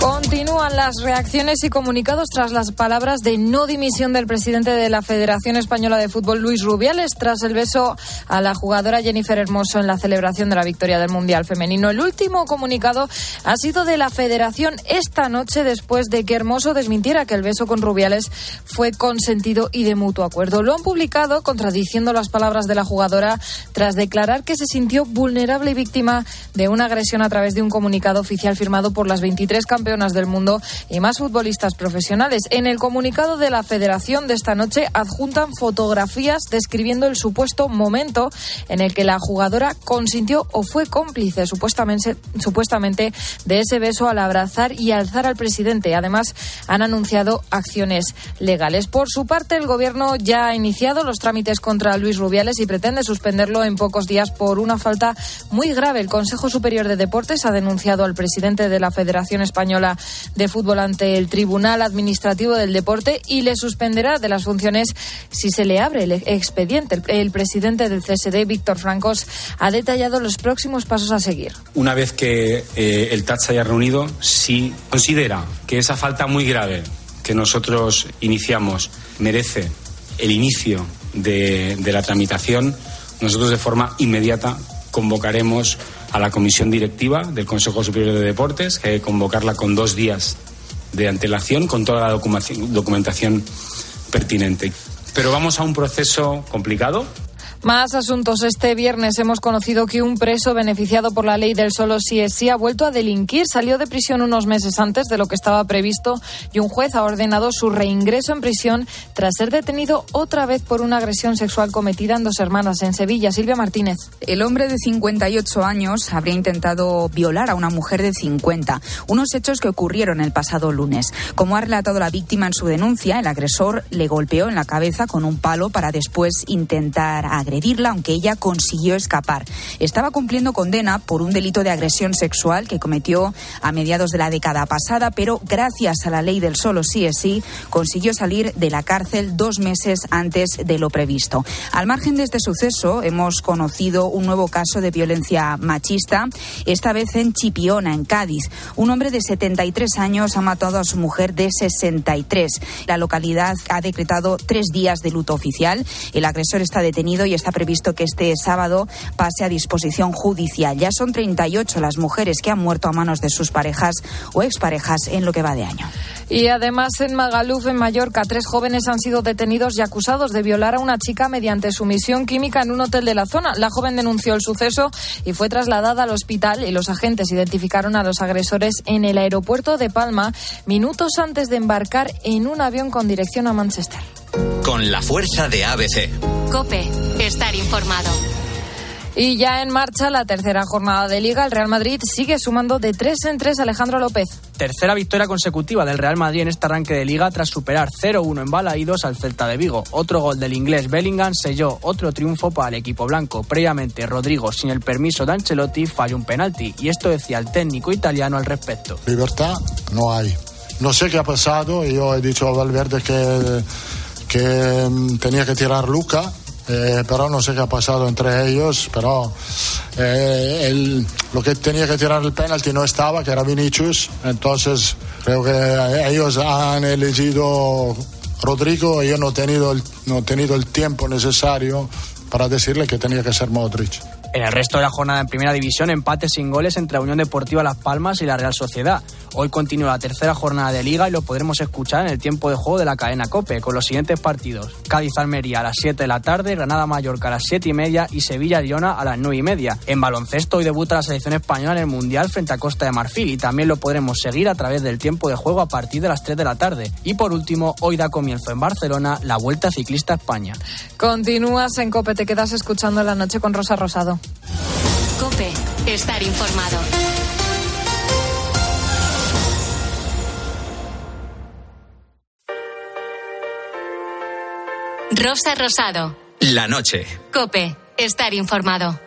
Continúan las reacciones y comunicados tras las palabras de no dimisión del presidente de la Federación Española de Fútbol, Luis Rubiales, tras el beso a la jugadora Jennifer Hermoso en la celebración de la victoria del Mundial Femenino. El último comunicado ha sido de la Federación esta noche después de que Hermoso desmintiera que el beso con Rubiales fue consentido y de mutuo acuerdo. Lo han publicado contradiciendo las palabras de la jugadora tras declarar que se sintió vulnerable y víctima de una agresión a través de un comunicado oficial firmado por las 23 campeonas del mundo y más futbolistas profesionales. En el comunicado de la Federación de esta noche adjuntan fotografías describiendo el supuesto momento en el que la jugadora consintió o fue cómplice supuestamente, supuestamente de ese beso al abrazar y alzar al presidente. Además, han anunciado acciones legales. Por su parte, el Gobierno ya ha iniciado los trámites contra Luis Rubiales y pretende suspenderlo en pocos días por una falta muy grave. El Consejo Superior de Deportes ha denunciado al presidente de la Federación Española de Fútbol ante el Tribunal Administrativo del Deporte y le suspenderá de las funciones si se le abre el expediente. El, presidente del CSD, Víctor Francos, ha detallado los próximos pasos a seguir. Una vez que eh, el TAT se haya reunido, si considera que esa falta muy grave que nosotros iniciamos merece el inicio de, de la tramitación, nosotros de forma inmediata convocaremos a la comisión directiva del Consejo Superior de Deportes, que hay que convocarla con dos días de antelación, con toda la documentación pertinente. Pero vamos a un proceso complicado, más asuntos. Este viernes hemos conocido que un preso beneficiado por la ley del solo sí es sí ha vuelto a delinquir. Salió de prisión unos meses antes de lo que estaba previsto y un juez ha ordenado su reingreso en prisión tras ser detenido otra vez por una agresión sexual cometida en dos hermanas en Sevilla. Silvia Martínez. El hombre de 58 años habría intentado violar a una mujer de 50. Unos hechos que ocurrieron el pasado lunes. Como ha relatado la víctima en su denuncia, el agresor le golpeó en la cabeza con un palo para después intentar agredir agredirla, aunque ella consiguió escapar. Estaba cumpliendo condena por un delito de agresión sexual que cometió a mediados de la década pasada, pero gracias a la ley del solo sí es sí, consiguió salir de la cárcel dos meses antes de lo previsto. Al margen de este suceso, hemos conocido un nuevo caso de violencia machista, esta vez en Chipiona, en Cádiz. Un hombre de 73 años ha matado a su mujer de 63. La localidad ha decretado tres días de luto oficial. El agresor está detenido y está previsto que este sábado pase a disposición judicial. Ya son 38 las mujeres que han muerto a manos de sus parejas o exparejas en lo que va de año. Y además en Magaluf, en Mallorca, tres jóvenes han sido detenidos y acusados de violar a una chica mediante sumisión química en un hotel de la zona. La joven denunció el suceso y fue trasladada al hospital y los agentes identificaron a los agresores en el aeropuerto de Palma minutos antes de embarcar en un avión con dirección a Manchester. Con la fuerza de ABC. Cope, estar informado. Y ya en marcha la tercera jornada de Liga, el Real Madrid sigue sumando de tres en tres Alejandro López. Tercera victoria consecutiva del Real Madrid en este arranque de Liga tras superar 0-1 en Balaídos al Celta de Vigo. Otro gol del inglés Bellingham selló otro triunfo para el equipo blanco. Previamente, Rodrigo, sin el permiso de Ancelotti, falló un penalti. Y esto decía el técnico italiano al respecto. Libertad no hay. No sé qué ha pasado. Yo he dicho a Valverde que, que mm, tenía que tirar Luca eh, pero no sé qué ha pasado entre ellos, pero eh, lo que tenía que tirar el penalti no estaba, que era Vinicius, entonces creo que ellos han elegido Rodrigo y yo no he tenido no he tenido el tiempo necesario para decirle que tenía que ser Modric. En el resto de la jornada en Primera División, empate sin goles entre Unión Deportiva Las Palmas y la Real Sociedad. Hoy continúa la tercera jornada de Liga y lo podremos escuchar en el tiempo de juego de la cadena COPE con los siguientes partidos. Cádiz-Almería a las 7 de la tarde, Granada-Mallorca a las 7 y media y Sevilla-Liona a las 9 y media. En baloncesto hoy debuta la selección española en el Mundial frente a Costa de Marfil y también lo podremos seguir a través del tiempo de juego a partir de las 3 de la tarde. Y por último, hoy da comienzo en Barcelona la Vuelta Ciclista España. Continúas en COPE, te quedas escuchando la noche con Rosa Rosado. Cope, estar informado. Rosa Rosado. La noche. Cope, estar informado.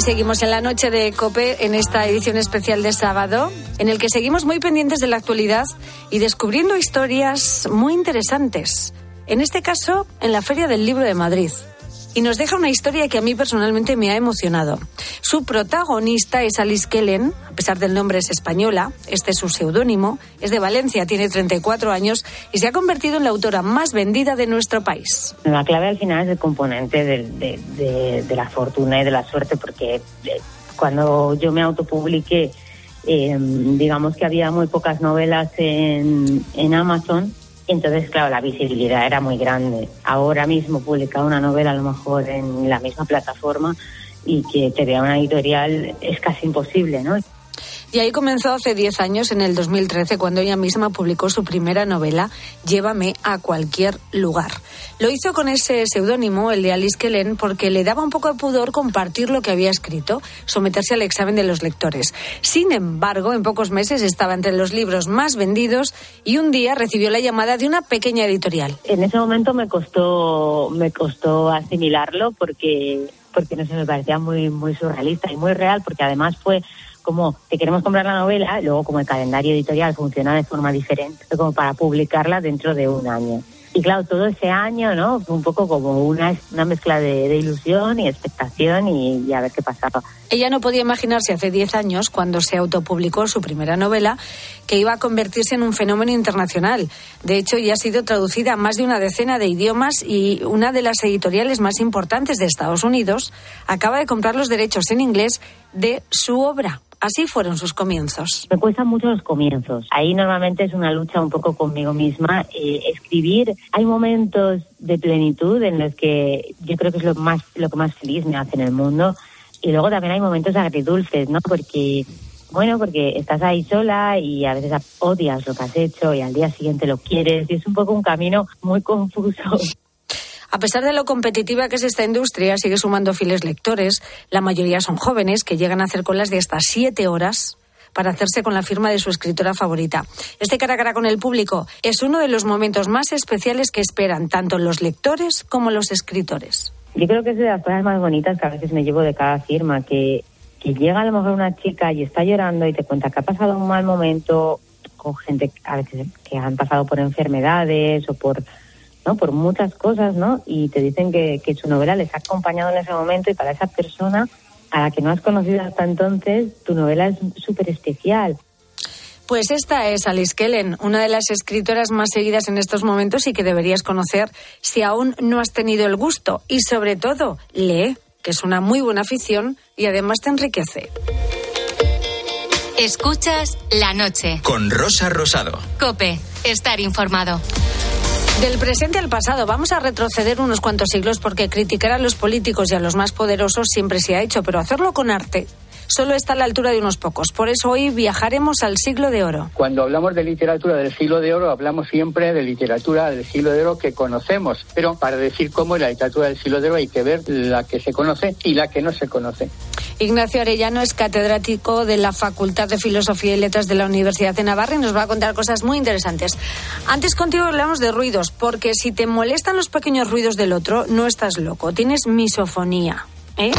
Seguimos en la noche de COPE en esta edición especial de sábado, en el que seguimos muy pendientes de la actualidad y descubriendo historias muy interesantes. En este caso, en la Feria del Libro de Madrid. Y nos deja una historia que a mí personalmente me ha emocionado. Su protagonista es Alice Kellen, a pesar del nombre es española, este es su seudónimo, es de Valencia, tiene 34 años y se ha convertido en la autora más vendida de nuestro país. La clave al final es el componente del- de, de- de la fortuna y de la suerte, porque eh, cuando yo me autopubliqué, eh, digamos que había muy pocas novelas en Amazon, entonces, claro, la visibilidad era muy grande. Ahora mismo publicar una novela a lo mejor en la misma plataforma y que te vea una editorial es casi imposible, ¿no? Y ahí comenzó hace 10 años, en el 2013, cuando ella misma publicó su primera novela, Llévame a cualquier lugar. Lo hizo con ese seudónimo, el de Alice Kellen, porque le daba un poco de pudor compartir lo que había escrito, someterse al examen de los lectores. Sin embargo, en pocos meses estaba entre los libros más vendidos y un día recibió la llamada de una pequeña editorial. En ese momento me costó, me costó asimilarlo porque, porque no sé, me parecía muy surrealista y muy real, porque además fue como te queremos comprar la novela, luego como el calendario editorial funciona de forma diferente, como para publicarla dentro de un año. Y claro, todo ese año, ¿no? Fue un poco como una, una mezcla de, de ilusión y expectación y, y a ver qué pasaba. Ella no podía imaginarse hace 10 años, cuando se autopublicó su primera novela, que iba a convertirse en un fenómeno internacional. De hecho, ya ha sido traducida a más de una decena de idiomas y una de las editoriales más importantes de Estados Unidos acaba de comprar los derechos en inglés de su obra. Así fueron sus comienzos. Me cuestan mucho los comienzos. Ahí normalmente es una lucha un poco conmigo misma. Eh, escribir, hay momentos de plenitud en los que yo creo que es lo más lo que más feliz me hace en el mundo. Y luego también hay momentos agridulces, ¿no? Porque bueno, porque estás ahí sola y a veces odias lo que has hecho y al día siguiente lo quieres y es un poco un camino muy confuso. A pesar de lo competitiva que es esta industria, sigue sumando fieles lectores. La mayoría son jóvenes que llegan a hacer colas de hasta siete horas para hacerse con la firma de su escritora favorita. Este cara a cara con el público es uno de los momentos más especiales que esperan tanto los lectores como los escritores. Yo creo que es de las cosas más bonitas que a veces me llevo de cada firma, que, que llega a lo mejor una chica y está llorando y te cuenta que ha pasado un mal momento con gente a veces que han pasado por enfermedades o por ¿no? por muchas cosas, ¿no? Y te dicen que, que su novela les ha acompañado en ese momento y para esa persona a la que no has conocido hasta entonces, tu novela es súper especial. Pues esta es Alice Kellen, una de las escritoras más seguidas en estos momentos y que deberías conocer si aún no has tenido el gusto. Y sobre todo, lee, que es una muy buena afición y además te enriquece. Escuchas la noche. Con Rosa Rosado. Cope, estar informado. Del presente al pasado, vamos a retroceder unos cuantos siglos porque criticar a los políticos y a los más poderosos siempre se ha hecho, pero hacerlo con arte solo está a la altura de unos pocos. Por eso hoy viajaremos al siglo de oro. Cuando hablamos de literatura del siglo de oro, hablamos siempre de literatura del siglo de oro que conocemos. Pero para decir cómo es la literatura del siglo de oro hay que ver la que se conoce y la que no se conoce. Ignacio Arellano es catedrático de la Facultad de Filosofía y Letras de la Universidad de Navarra y nos va a contar cosas muy interesantes. Antes contigo hablamos de ruidos, porque si te molestan los pequeños ruidos del otro, no estás loco, tienes misofonía. ¿eh?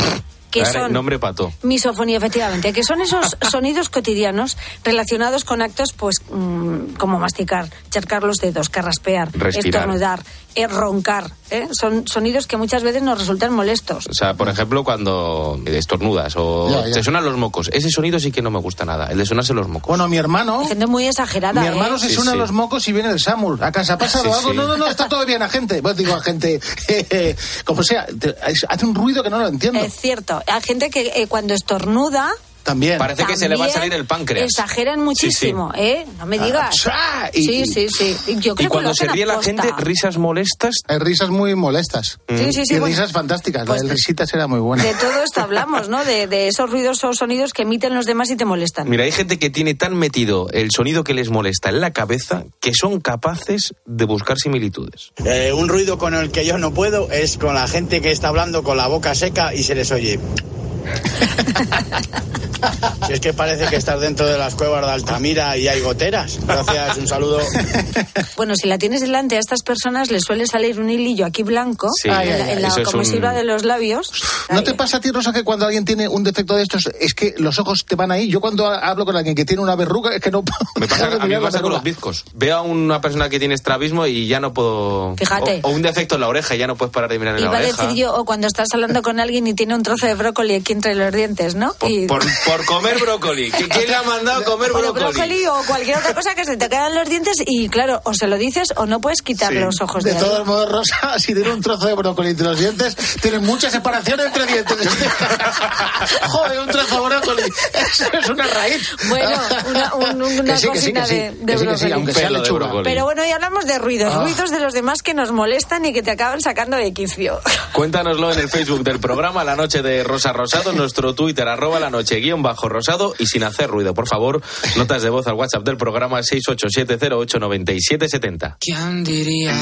que son nombre pato. misofonía efectivamente que son esos sonidos cotidianos relacionados con actos pues mm, como masticar charcar los dedos carraspear Respirar. estornudar eh, roncar ¿eh? son sonidos que muchas veces nos resultan molestos O sea, por ejemplo, cuando estornudas o Ya, ya. te suenan los mocos. Ese sonido sí que no me gusta nada, el de sonarse los mocos. Bueno, mi hermano. gente muy exagerada Mi hermano ¿eh? se Sí, suena sí. los mocos y viene el Samur. ¿A casa ha pasado Sí, algo? sí. No, no, no, está todo bien, agente. Pues digo, agente, como sea, te- hace un ruido que no lo entiendo. Es cierto. Hay gente que eh, cuando estornuda También. Parece que se le va a salir el páncreas. Exageran muchísimo, ¿eh? No me digas. Ah, y- sí, sí, sí. Y Yo creo Y cuando que se ríe la gente, risas molestas. Hay risas muy molestas. Sí, sí, sí, y bueno. risas fantásticas. Pues la de de- risitas era muy buena. De todo esto hablamos, ¿no? De, de esos ruidos o sonidos que emiten los demás y te molestan. Mira, hay gente que tiene tan metido el sonido que les molesta en la cabeza que son capaces de buscar similitudes. Eh, un ruido con el que yo no puedo es con la gente que está hablando con la boca seca y se les oye. Si es que parece que estás dentro de las cuevas de Altamira y hay goteras. Gracias, un saludo. Bueno, si la tienes delante a estas personas les suele salir un hilillo aquí blanco Sí, en la, ay, ay, en la eso es comisiva un- de los labios. ¿No te pasa a ti, Rosa, que cuando alguien tiene un defecto de estos, es que los ojos te van ahí? Yo cuando hablo con alguien que tiene una verruga, es que no Me pasa, puedo a mí me pasa con los bizcos. Veo a una persona que tiene estrabismo y ya no puedo... Fíjate. O, o un defecto en la oreja y ya no puedes parar de mirar en Iba la a oreja. decir yo, o cuando estás hablando con alguien y tiene un trozo de brócoli aquí entre los dientes, ¿no? Y- Por, por comer brócoli. ¿Qui- ¿Quién le ha mandado a comer brócoli? brócoli o cualquier otra cosa que se te quedan los dientes y claro, o se lo dices o no puedes quitar Sí. los ojos de, De todos modos, Rosa, si tiene un trozo de brócoli entre los dientes, tiene mucha separación entre dientes. Joder, un trozo de brócoli. Eso es una raíz. Bueno, una, un- sí, cocina sí. de, aunque sea lechuga. brócoli. Pero bueno, y hablamos de ruidos, Ah. ruidos de los demás que nos molestan y que te acaban sacando de quicio. Cuéntanoslo en el Facebook del programa La Noche de Rosa Rosado, en nuestro Twitter, arroba la noche guion bajo rosado y sin hacer ruido. Por favor, notas de voz al WhatsApp del programa 687089770. ¿Quién diría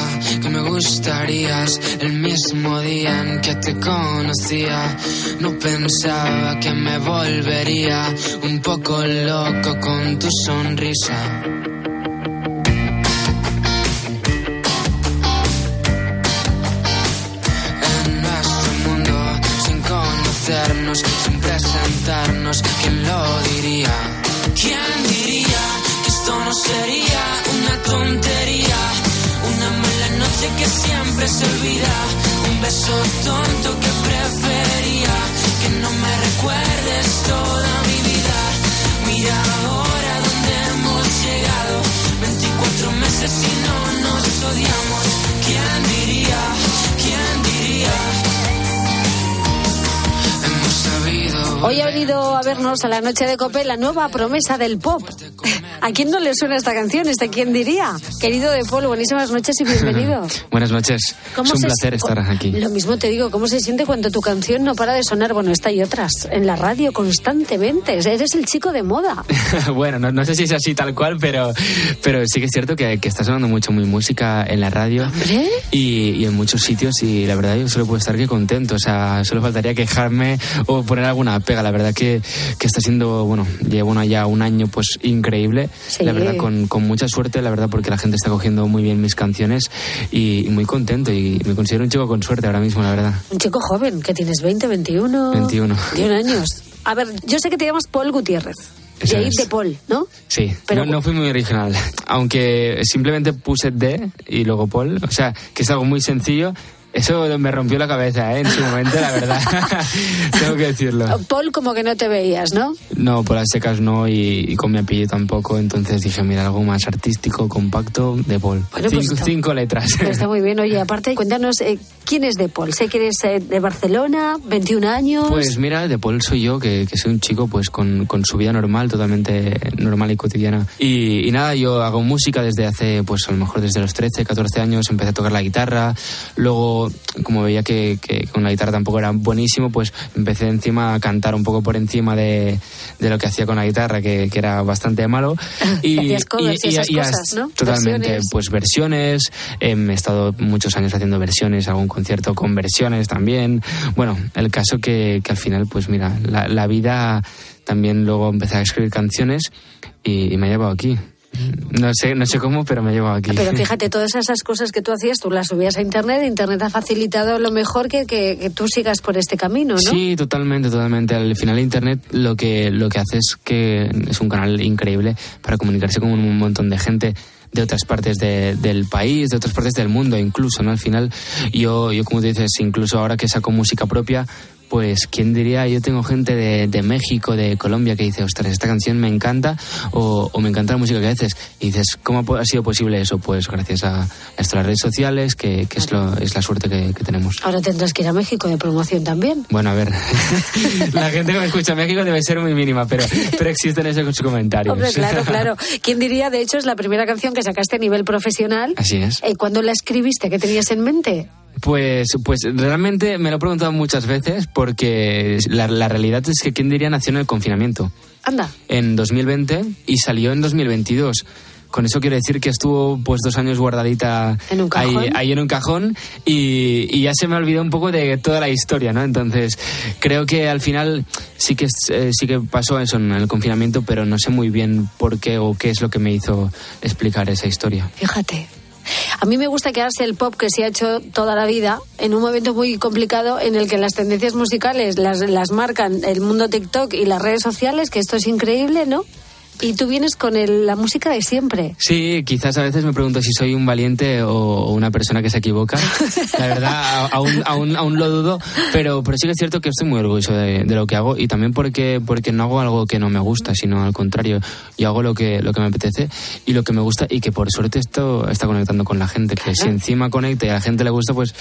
que me gustarías el mismo día en que te conocía? No pensaba que me volvería un poco loco con tu sonrisa. En nuestro mundo, sin conocernos, ¿quién lo diría? ¿Quién diría que esto no sería una tontería? Una mala noche que siempre se olvida, un beso tonto que prefería, que no me recuerdes toda mi vida. Mira ahora dónde hemos llegado, 24 meses y no nos odiamos. ¿Quién diría? Hoy ha venido a vernos a la noche de Cope la nueva promesa del pop. ¿A quién no le suena esta canción? ¿Este quién diría? Querido de Paul, buenísimas noches y bienvenido. Buenas noches. Es un placer estar aquí. Lo mismo te digo, ¿cómo se siente cuando tu canción no para de sonar? Bueno, esta y otras, en la radio constantemente. Eres el chico de moda. bueno, no, no sé si es así tal cual, pero, pero sí que es cierto que, que está sonando mucho mi música en la radio y, y en muchos sitios y la verdad yo solo puedo estar que contento. O sea, solo faltaría quejarme o poner alguna pega. La verdad que, que está siendo, bueno, llevo una- ya un año pues increíble. Sí. La verdad con, con mucha suerte, la verdad porque la gente está cogiendo muy bien mis canciones y, y muy contento y me considero un chico con suerte ahora mismo, la verdad. Un chico joven, que tienes 20, 21... 21. 21 años. A ver, yo sé que te llamas Paul Gutiérrez. Es. de Paul, ¿no? Sí, Pero- no, no fui muy original. Aunque simplemente puse D y luego Paul. O sea, que es algo muy sencillo. Eso me rompió la cabeza, ¿eh? En su momento, la verdad. Tengo que decirlo. Paul como que no te veías, ¿no? No, por las secas no y, y con mi apellido tampoco. Entonces dije, mira, algo más artístico, compacto, de Paul. Bueno, pues cinco, está- cinco letras. Pero está muy bien. Oye, aparte, cuéntanos, eh, ¿quién es de Paul? Sé que eres eh, de Barcelona, 21 años. Pues mira, de Paul soy yo, que, que soy un chico pues con, con su vida normal, totalmente normal y cotidiana. Y, y nada, yo hago música desde hace, pues a lo mejor desde los 13, 14 años, empecé a tocar la guitarra. Luego, como veía que, que con la guitarra tampoco era buenísimo, pues empecé encima a cantar un poco por encima de, de lo que hacía con la guitarra, que, que era bastante malo. Hacías covers y esas cosas, hasta- ¿no? Totalmente, Versiones. pues versiones. em, he estado muchos años haciendo versiones, algún concierto con versiones también. Bueno, el caso que, que al final, pues mira, la, la vida también luego empecé a escribir canciones y, y me ha llevado aquí. No sé, no sé cómo, pero me ha llevado aquí. Pero fíjate, todas esas cosas que tú hacías, tú las subías a Internet. Internet ha facilitado lo mejor que, que, que tú sigas por este camino, ¿no? Sí, totalmente, totalmente. Al final Internet lo que, lo que hace es que es un canal increíble para comunicarse con un montón de gente de otras partes de- del país, de otras partes del mundo incluso, ¿no? Al final yo, yo como tú dices, incluso ahora que saco música propia, pues quién diría, yo tengo gente de, de México, de Colombia que dice, ostras, esta canción me encanta o, o me encanta la música que haces. Y dices, ¿cómo ha sido posible eso? Pues gracias a esto, las redes sociales, que, que es, lo, es la suerte que, que tenemos. Ahora tendrás que ir a México de promoción también. Bueno, a ver, la gente que me escucha en México debe ser muy mínima, pero, pero existen esos comentarios. Hombre, claro, claro. ¿Quién diría? De hecho, es la primera canción que sacaste a nivel profesional. Así es. Eh, ¿Cuándo la escribiste? ¿Qué tenías en mente? Pues, pues realmente me lo he preguntado muchas veces porque la, la realidad es que quién diría nació en el confinamiento Anda. en 2020 y salió en 2022. Con eso quiero decir que estuvo pues dos años guardadita ¿En un cajón? Ahí, ahí en un cajón y, y ya se me olvidó un poco de toda la historia, ¿no? Entonces creo que al final sí que eh, sí que pasó eso en el confinamiento, pero no sé muy bien por qué o qué es lo que me hizo explicar esa historia. Fíjate. A mí me gusta quedarse el pop que se ha hecho toda la vida en un momento muy complicado en el que las tendencias musicales las, las marcan el mundo TikTok y las redes sociales, que esto es increíble, ¿no? Y tú vienes con el- la música de siempre. Sí, quizás a veces me pregunto si soy un valiente o, o una persona que se equivoca. La verdad, aún, aún, aún lo dudo, pero, pero sí que es cierto que estoy muy orgulloso de, de lo que hago y también porque, porque no hago algo que no me gusta, sino al contrario, yo hago lo que, lo que me apetece y lo que me gusta y que por suerte esto está conectando con la gente, que si encima conecta y a la gente le gusta, pues,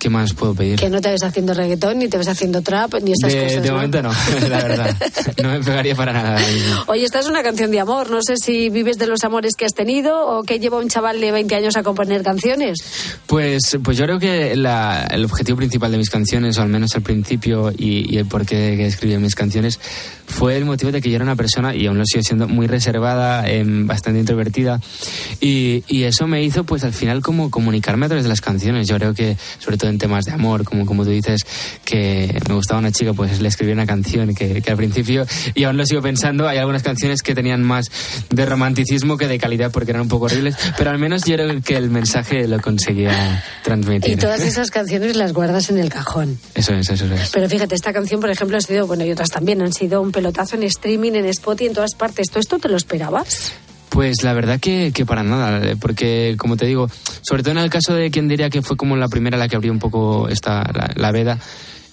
¿qué más puedo pedir? Que no te ves haciendo reggaetón, ni te ves haciendo trap, ni esas de cosas. de ¿no? momento no, la verdad. No me pegaría para nada. Oye, esta es una canción de amor. No sé si vives de los amores que has tenido o que lleva un chaval de 20 años a componer canciones. Pues, pues yo creo que la- el objetivo principal de mis canciones, o al menos al principio, y, y el por qué que escribí mis canciones, fue el motivo de que yo era una persona, y aún lo sigo siendo, muy reservada, em, bastante introvertida, y, y eso me hizo, pues al final, como comunicarme a través de las canciones. Yo creo que, sobre todo en temas de amor, como, como tú dices, que me gustaba una chica, pues le escribí una canción que, que al principio, y aún lo sigo pensando, hay algunas canciones que tenían más de romanticismo que de calidad porque eran un poco horribles, pero al menos yo creo que el mensaje lo conseguía transmitir. Y todas esas canciones las guardas en el cajón. Eso es, eso es. Pero fíjate, esta canción, por ejemplo, ha sido, bueno, y otras también, han sido un pelotazo en streaming, en Spotify, en todas partes. ¿Todo esto te lo esperabas? Pues la verdad que, que para nada, eh, porque como te digo, sobre todo en el caso de quien diría que fue como la primera la que abrió un poco esta, la, veda,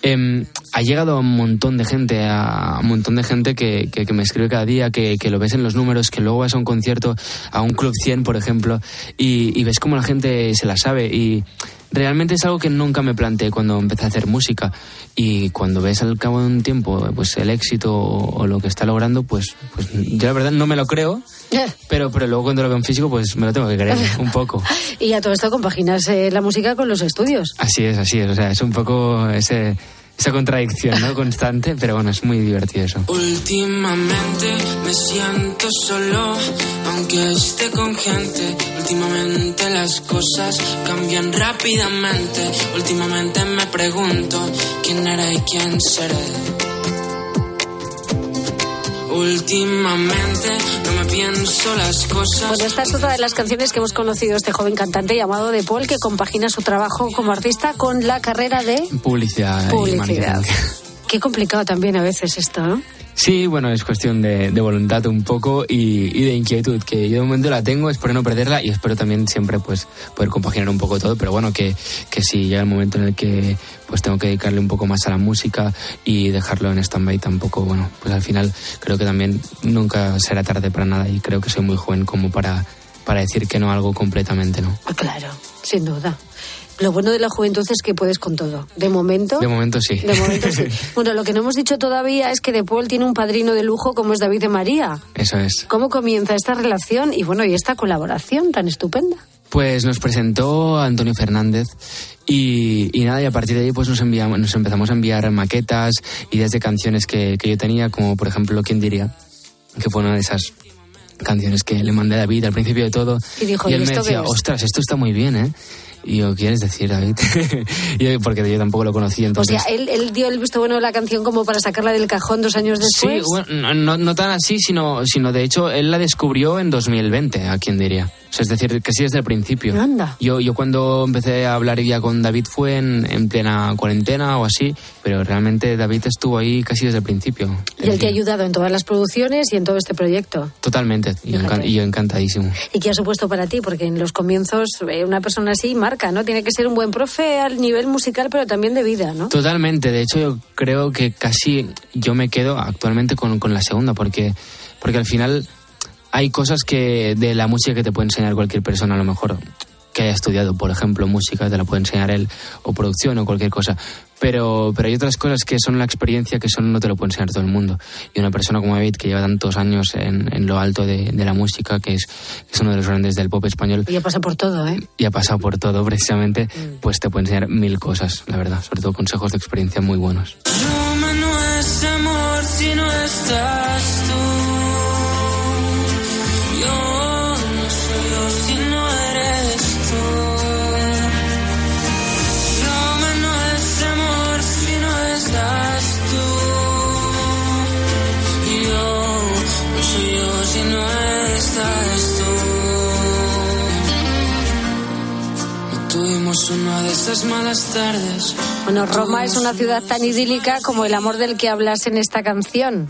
em, ha llegado a un montón de gente, a un montón de gente que, que, que me escribe cada día, que, que lo ves en los números, que luego vas a un concierto, a un Club 100, por ejemplo, y, y ves cómo la gente se la sabe. Y realmente es algo que nunca me planteé cuando empecé a hacer música. Y cuando ves al cabo de un tiempo pues el éxito o, o lo que está logrando, pues, pues yo la verdad no me lo creo. Pero, pero luego cuando lo veo en físico, pues me lo tengo que creer un poco. Y a todo esto compaginas eh, la música con los estudios. Así es, así es. O sea, es un poco ese, esa contradicción ¿no? constante, pero bueno, es muy divertido eso. Últimamente me siento solo, aunque esté con gente. Últimamente las cosas cambian rápidamente. Últimamente me pregunto quién era y quién seré. Últimamente no me pienso las cosas. Bueno, esta es otra de las canciones que hemos conocido este joven cantante llamado De Paul, que compagina su trabajo como artista con la carrera de Publicidad. publicidad. Qué complicado también a veces esto, ¿no? Sí, bueno, es cuestión de, voluntad un poco y, de inquietud, que yo de momento la tengo, espero no perderla y espero también siempre pues poder compaginar un poco todo, pero bueno, que, que si llega el momento en el que pues tengo que dedicarle un poco más a la música y dejarlo en stand-by tampoco, bueno, pues al final creo que también nunca será tarde para nada y creo que soy muy joven como para, para decir que no algo completamente, ¿no? Claro, sin duda. Lo bueno de la juventud es que puedes con todo. De momento. De momento sí. De momento sí. Bueno, lo que no hemos dicho todavía es que De Paul tiene un padrino de lujo como es David de María. Eso es. ¿Cómo comienza esta relación y bueno, y esta colaboración tan estupenda? Pues nos presentó Antonio Fernández y, y nada, y a partir de ahí pues nos, enviamos, nos empezamos a enviar maquetas, ideas de canciones que, que yo tenía, como por ejemplo, ¿quién diría? Que fue una de esas canciones que le mandé a David al principio de todo. Y dijo, y ¿y él me decía, ostras, esto está muy bien, ¿eh? Y yo, ¿quieres decir, David? yo, porque yo tampoco lo conocía, O entonces... sea, él, él dio el visto bueno de la canción como para sacarla del cajón dos años después. Sí, bueno, no, no, no tan así, sino, sino de hecho él la descubrió en 2020, a quien diría. O sea, es decir, que sí desde el principio. Anda. Yo, yo cuando empecé a hablar ya con David fue en, en plena cuarentena o así, pero realmente David estuvo ahí casi desde el principio. Y él te ha ayudado en todas las producciones y en todo este proyecto. Totalmente, y yo, encan- yo encantadísimo. ¿Y qué ha supuesto para ti? Porque en los comienzos eh, una persona así marca, ¿no? Tiene que ser un buen profe al nivel musical, pero también de vida, ¿no? Totalmente, de hecho yo creo que casi yo me quedo actualmente con, con la segunda, porque, porque al final hay cosas que de la música que te puede enseñar cualquier persona a lo mejor que haya estudiado, por ejemplo, música, te la puede enseñar él, o producción o cualquier cosa. Pero, pero hay otras cosas que son la experiencia que son no te lo puede enseñar todo el mundo. Y una persona como David, que lleva tantos años en, en lo alto de, de la música, que es, que es uno de los grandes del pop español, Y ya pasa por todo, ¿eh? y ha pasado por todo precisamente, pues te puede enseñar mil cosas, la verdad, sobre todo consejos de experiencia muy buenos. No es amor si no estás Una de esas malas tardes. Bueno, Roma es una ciudad tan idílica como el amor del que hablas en esta canción.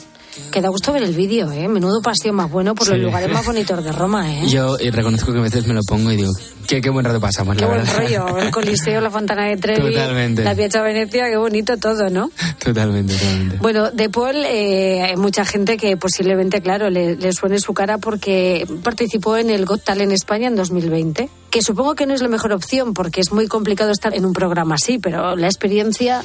Que da gusto ver el vídeo, ¿eh? Menudo paseo más bueno por los lugares más bonitos de Roma, ¿eh? Yo y reconozco que a veces me lo pongo y digo, qué, qué buen rato pasamos, Qué la buen verdad. rollo. El Coliseo, la Fontana de Trevi, Totalmente. la Piazza Venecia, qué bonito todo, ¿no? Totalmente, totalmente. Bueno, de Paul, eh, hay mucha gente que posiblemente, claro, le, le suene su cara porque participó en el Got Talent España en 2020. Que supongo que no es la mejor opción porque es muy complicado estar en un programa así, pero la experiencia.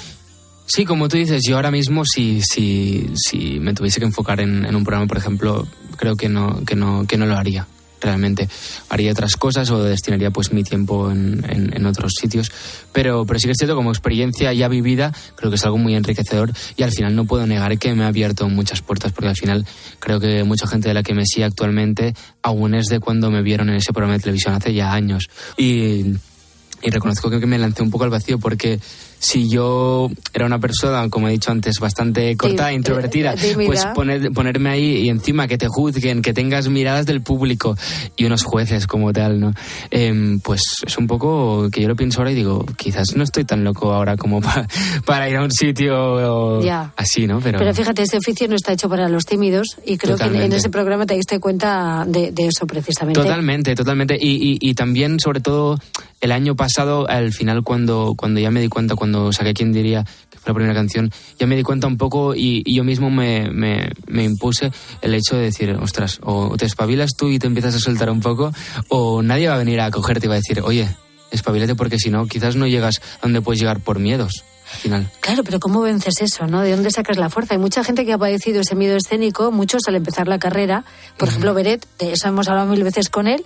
Sí, como tú dices, yo ahora mismo si, si, si me tuviese que enfocar en, en un programa, por ejemplo, creo que no, que no, que no lo haría. Realmente haría otras cosas o destinaría pues mi tiempo en, en- en otros sitios. Pero, pero sí que es cierto, como experiencia ya vivida, creo que es algo muy enriquecedor y al final no puedo negar que me ha abierto muchas puertas porque al final creo que mucha gente de la que me sigue actualmente aún es de cuando me vieron en ese programa de televisión hace ya años. Y, y reconozco que me lancé un poco al vacío porque si yo era una persona, como he dicho antes, bastante cortada, Tim- introvertida, eh, pues poner- ponerme ahí y encima que te juzguen, que tengas miradas del público y unos jueces como tal, ¿no? Em, pues es un poco que yo lo pienso ahora y digo, quizás no estoy tan loco ahora como pa- para ir a un sitio Ya. así, ¿no? Pero, Pero fíjate, este oficio no está hecho para los tímidos y creo que en- ese programa te diste cuenta de, de eso precisamente. Totalmente, totalmente. Y, y- y también, sobre todo, el año pasado, al final, cuando, cuando ya me di cuenta, cuando saqué Quién diría, que fue la primera canción, ya me di cuenta un poco y, y yo mismo me, me, me impuse el hecho de decir, ostras, o te espabilas tú y te empiezas a soltar un poco, o nadie va a venir a cogerte y va a decir, oye, espabilate porque si no, quizás no llegas a donde puedes llegar por miedos, al final. Claro, pero ¿cómo vences eso, no? ¿De dónde sacas la fuerza? Hay mucha gente que ha padecido ese miedo escénico, muchos al empezar la carrera. Por ejemplo, Beret, de eso hemos hablado mil veces con él.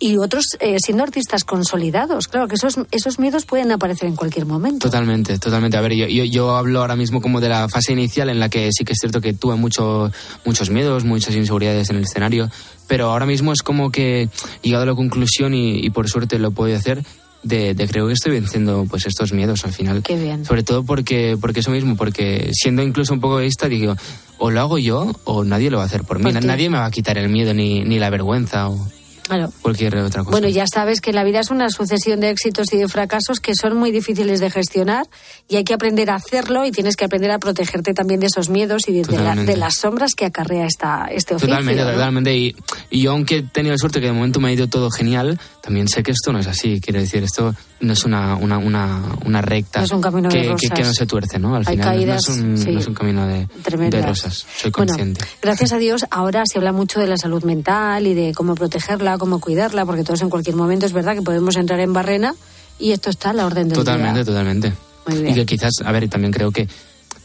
Y otros eh, siendo artistas consolidados. Claro que esos, esos miedos pueden aparecer en cualquier momento. Totalmente, totalmente. A ver, yo, yo, yo hablo ahora mismo como de la fase inicial en la que sí que es cierto que tuve mucho, muchos miedos, muchas inseguridades en el escenario, pero ahora mismo es como que he llegado a la conclusión y, y por suerte lo puedo hacer. De, de creo que estoy venciendo pues estos miedos al final. Qué bien. Sobre todo porque, porque eso mismo, porque siendo incluso un poco egoísta, digo, o lo hago yo o nadie lo va a hacer por mí. Nadie me va a quitar el miedo ni, ni la vergüenza o Claro. cualquier otra cosa. Bueno, ya sabes que la vida es una sucesión de éxitos y de fracasos que son muy difíciles de gestionar y hay que aprender a hacerlo y tienes que aprender a protegerte también de esos miedos y de, de la- de las sombras que acarrea esta, este oficio. Totalmente, ¿no? totalmente. Y, y yo, aunque he tenido la suerte que de momento me ha ido todo genial, también sé que esto no es así. Quiero decir, esto no es una, una, una, una recta No es un camino de que, que- rosas. que no se tuerce, ¿no? Al Hay final caídas, no, es un, sí. no es un camino de, de rosas. Soy Bueno, consciente. gracias a Dios ahora se habla mucho de la salud mental y de cómo protegerla, cómo cuidarla, porque todos en cualquier momento es verdad que podemos entrar en barrena y esto está a la orden del Totalmente, día. totalmente. Bien. Y que quizás, a ver, también creo que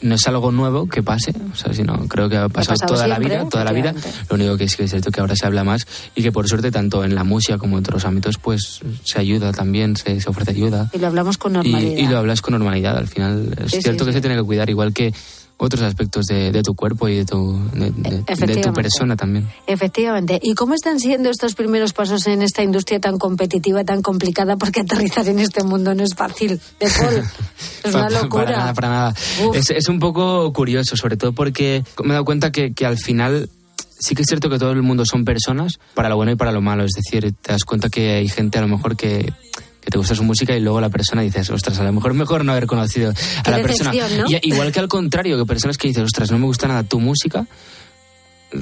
no es algo nuevo que pase, o sea, sino creo que ha pasado, pasado toda la vida, toda la vida. Lo único que sí que es cierto que ahora se habla más y que por suerte tanto en la música como en otros ámbitos pues se ayuda también, se, se ofrece ayuda. Y lo hablamos con Y, normalidad. y lo hablas con normalidad. Al final es Sí, cierto sí, que sí. se tiene que cuidar, igual que otros aspectos de, de tu cuerpo y de tu, de, tu persona también. Efectivamente. ¿Y cómo están siendo estos primeros pasos en esta industria tan competitiva, tan complicada? Porque aterrizar en este mundo no es fácil. De Paul, es una locura. Para nada, para nada. Es, es un poco curioso, sobre todo porque me he dado cuenta que, que al final sí que es cierto que todo el mundo son personas, para lo bueno y para lo malo. Es decir, te das cuenta que hay gente a lo mejor que que te gusta su música y luego la persona dices, ostras, a lo mejor mejor no haber conocido a Qué la persona. decepción, ¿no? Y- igual que al contrario, que personas que dices, ostras, no me gusta nada tu música.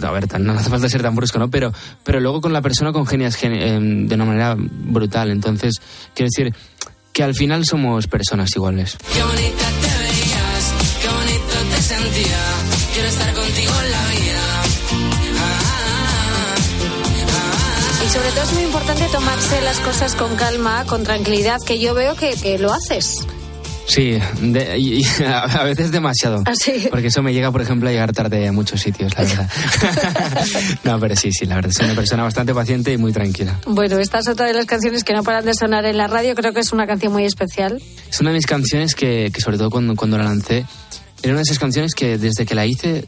A ver, tan- no hace falta ser tan brusco, ¿no? Pero, pero luego con la persona congenias gen- em, de una manera brutal. Entonces, quiero decir que al final somos personas iguales. Qué bonita te veías, qué bonito te sentía. Quiero estar contigo sobre todo es muy importante tomarse las cosas con calma, con tranquilidad, que yo veo que, que lo haces. Sí, de- y- y a veces demasiado. ¿Ah, sí? Porque eso me llega, por ejemplo, a llegar tarde a muchos sitios, la verdad. no, pero sí, sí, la verdad. Soy una persona bastante paciente y muy tranquila. Bueno, esta es otra de las canciones que no paran de sonar en la radio. Creo que es una canción muy especial. Es una de mis canciones que, que sobre todo cuando, cuando la lancé, era una de esas canciones que desde que la hice,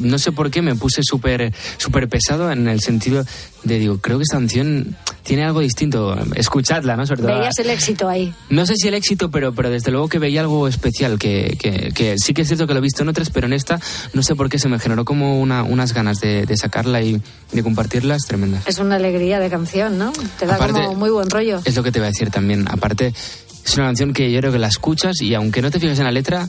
no sé por qué me puse súper súper pesado en el sentido de, digo, creo que esta canción tiene algo distinto. Escuchadla, ¿no? Sobre todo. Veías el éxito ahí. No sé si el éxito, pero, pero desde luego que veía algo especial, que, que, que sí que es cierto que lo he visto en otras, pero en esta no sé por qué se me generó como una, unas ganas de, de sacarla y de compartirlas tremendas. Es una alegría de canción, ¿no? Te da Aparte- como muy buen rollo. Es lo que te voy a decir también. Aparte, es una canción que yo creo que la escuchas y aunque no te fijes en la letra,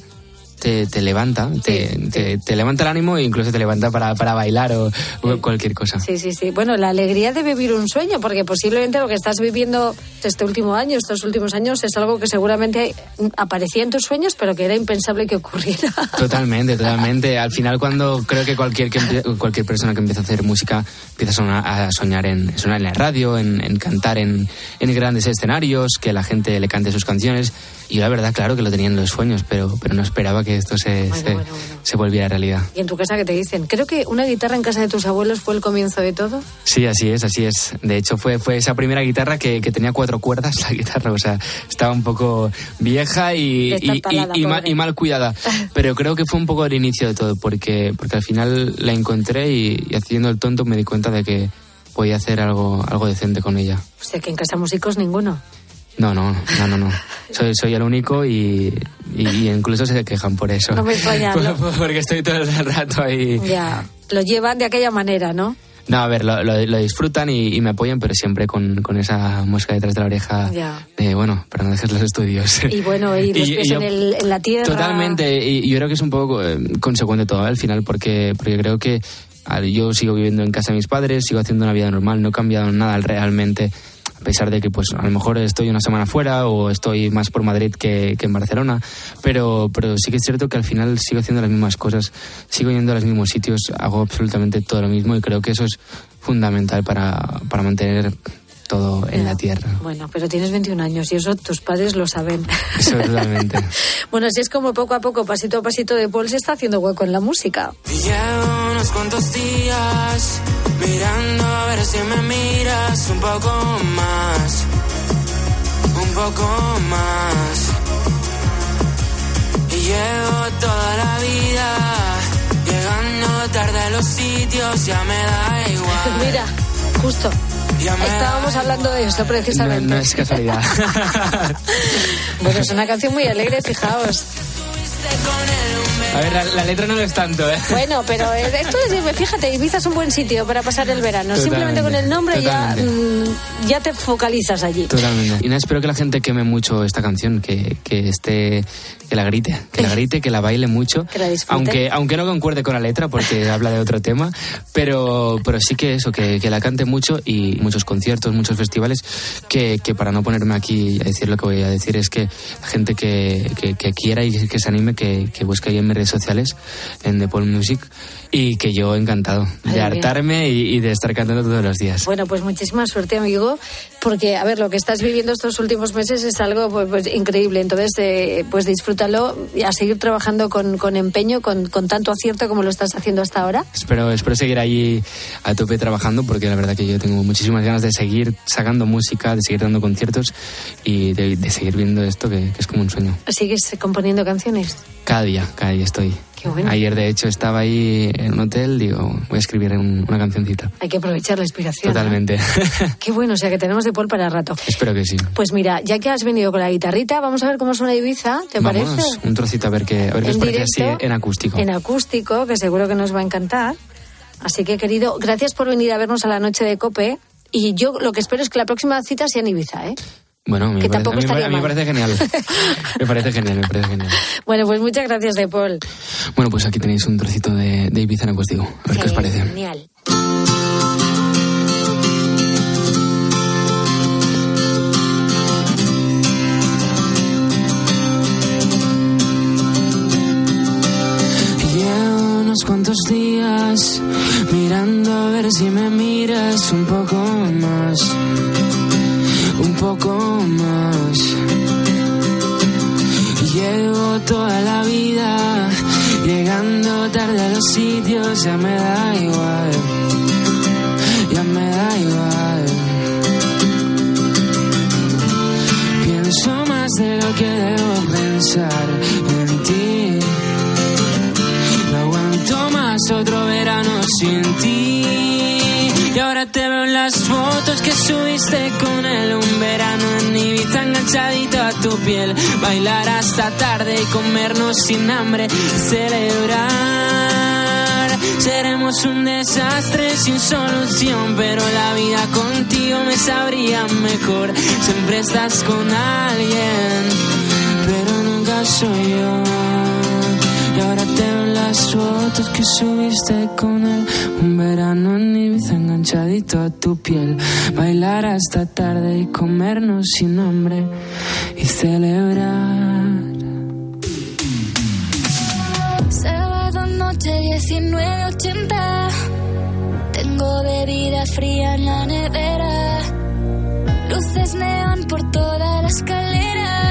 te, te levanta, te, te- te levanta el ánimo e incluso te levanta para, para bailar o, o cualquier cosa. Sí, sí, sí. Bueno, la alegría de vivir un sueño, porque posiblemente lo que estás viviendo este último año, estos últimos años, es algo que seguramente aparecía en tus sueños, pero que era impensable que ocurriera. Totalmente, totalmente. Al final, cuando creo que cualquier, que empie- cualquier persona que empieza a hacer música empieza a soñar, a soñar en, sonar en la radio, en, en cantar en, en grandes escenarios, que la gente le cante sus canciones. Y yo, la verdad, claro que lo tenía en los sueños, pero, pero no esperaba que esto se, se, se volviera realidad. Y en tu casa, que te dicen? Creo que una guitarra en casa de tus abuelos fue el comienzo de todo. Sí, así es, así es. De hecho, fue, fue esa primera guitarra que, que tenía cuatro cuerdas, la guitarra. O sea, estaba un poco vieja y, y, y- mal, y mal cuidada. Pero creo que fue un poco el inicio de todo, porque, porque al final la encontré y, y haciendo el tonto me di cuenta de que podía hacer algo, algo decente con ella. O sea, que en casa músicos ninguno. No, no, no, no, no. Soy, soy el único y, y- incluso se quejan por eso. No me Por- ¿no? Porque estoy todo el rato ahí. Ya, lo llevan de aquella manera, ¿no? No, a ver, lo, lo- lo disfrutan y, y me apoyan, pero siempre con, con esa mosca detrás de la oreja Ya. de, bueno, pero no dejes los estudios. Y bueno, y los Y- pies yo- en, el- en la tierra. Totalmente, y yo creo que es un poco eh, consecuente todo ¿eh? al final, porque, porque creo que yo sigo viviendo en casa de mis padres, sigo haciendo una vida normal, no he cambiado nada realmente, a pesar de que pues a lo mejor estoy una semana fuera o estoy más por Madrid que, que en Barcelona, pero, pero sí que es cierto que al final sigo haciendo las mismas cosas, sigo yendo a los mismos sitios, hago absolutamente todo lo mismo y creo que eso es fundamental para, para mantener todo en la tierra. Bueno, pero tienes 21 años y eso tus padres lo saben. Eso totalmente. bueno, así es como poco a poco, pasito a pasito de Paul se está haciendo hueco en la música. Llevo unos cuantos días mirando a ver si me miras un poco más, un poco más. Y llevo toda la vida llegando tarde a los sitios, ya me da igual. Mira, justo. Estábamos hablando de esto No, precisamente. no es casualidad. Bueno, es una canción muy alegre, fijaos. A ver, la, la letra no lo es tanto, ¿eh? Bueno, pero eh, esto es, fíjate, Ibiza es un buen sitio para pasar el verano. Totalmente, Simplemente con el nombre ya, totalmente. mm, ya te focalizas allí. Totalmente. Y nada, espero que la gente queme mucho esta canción, que, que esté, que la grite, que la grite, que la baile mucho. Que la disfrute. Aunque, aunque no concuerde con la letra, porque habla de otro tema, pero, pero sí que eso, que, que la cante mucho y muchos conciertos, muchos festivales, que, que para no ponerme aquí a decir lo que voy a decir es que la gente que, que, que quiera y que se anime, que, que busque ahí en mis redes sociales, en The Paul Music, y que yo encantado de Ay, hartarme y, y de estar cantando todos los días. Bueno, pues muchísima suerte, amigo, porque, a ver, lo que estás viviendo estos últimos meses es algo pues, pues, increíble. Entonces, eh, pues disfrútalo y a seguir trabajando con, con empeño, con, con tanto acierto como lo estás haciendo hasta ahora. Espero, espero seguir ahí a tope trabajando porque la verdad que yo tengo muchísimas ganas de seguir sacando música, de seguir dando conciertos y de, de seguir viendo esto que, que es como un sueño. ¿Sigues componiendo canciones? Cada día, cada día estoy. Bueno. Ayer de hecho estaba ahí en un hotel, digo, voy a escribir un- una cancioncita. Hay que aprovechar la inspiración. ¿no? Totalmente. Qué bueno, o sea que tenemos de Paul para rato. espero que sí. Pues mira, ya que has venido con la guitarrita, vamos a ver cómo suena Ibiza, ¿te Vamos, parece? un trocito a ver qué, a ver qué os parece así en acústico. En acústico, que seguro que nos va a encantar. Así que, querido, gracias por venir a vernos a la noche de Cope. Y yo lo que espero es que la próxima cita sea en Ibiza, ¿eh? Bueno, me Que parece, tampoco a mí, estaría a mí me mal. parece genial. me parece genial, me parece genial. Bueno, pues muchas gracias, de Paul. Bueno, pues aquí tenéis un trocito de, de Ibiza en Digo. A ver qué os parece. Genial. Llevo unos cuantos días mirando a ver si me miras un poco más, un poco más. Llevo toda la vida llegando tarde a los sitios, ya me da igual, ya me da igual. Pienso más de lo que debo pensar en ti. No aguanto más otro verano sin ti. Y ahora te veo en las fotos que subiste con A tu piel. Bailar hasta tarde y comernos sin hambre. Celebrar. Seremos un desastre sin solución. Pero la vida contigo me sabría mejor. Siempre estás con alguien. Pero nunca soy yo. Y ahora te las fotos que subiste con él. Un verano en Ibiza enganchadito a tu piel. Bailar hasta tarde y comernos sin hambre. Y celebrar. Sábado noche 1980. Tengo bebida fría en la nevera. Luces neón por toda la escalera.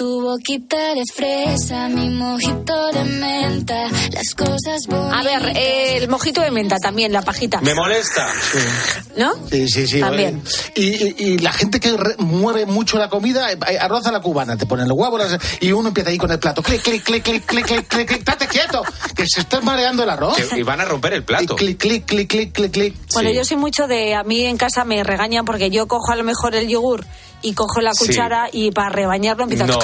Tu boquita de fresa, mi mojito de menta. Las cosas bonitas. A ver, eh, el mojito de menta también, la pajita. Me molesta. ¿No? Sí, sí, sí. También. Y, y- y la gente que re- mueve mucho la comida, eh, arroz a la cubana, te ponen los huevos y uno empieza ahí con el plato. Clic, clic, clic, clic, clic, clic, clic, clic. ¡Estate quieto! Que se está mareando el arroz. Que- y van a romper el plato. Clic, clic, clic, clic, clic, clic. Bueno, Sí. yo soy mucho de. A mí en casa me regañan porque yo cojo a lo mejor el yogur y cojo la Sí. cuchara y para rebañarlo empiezo. No.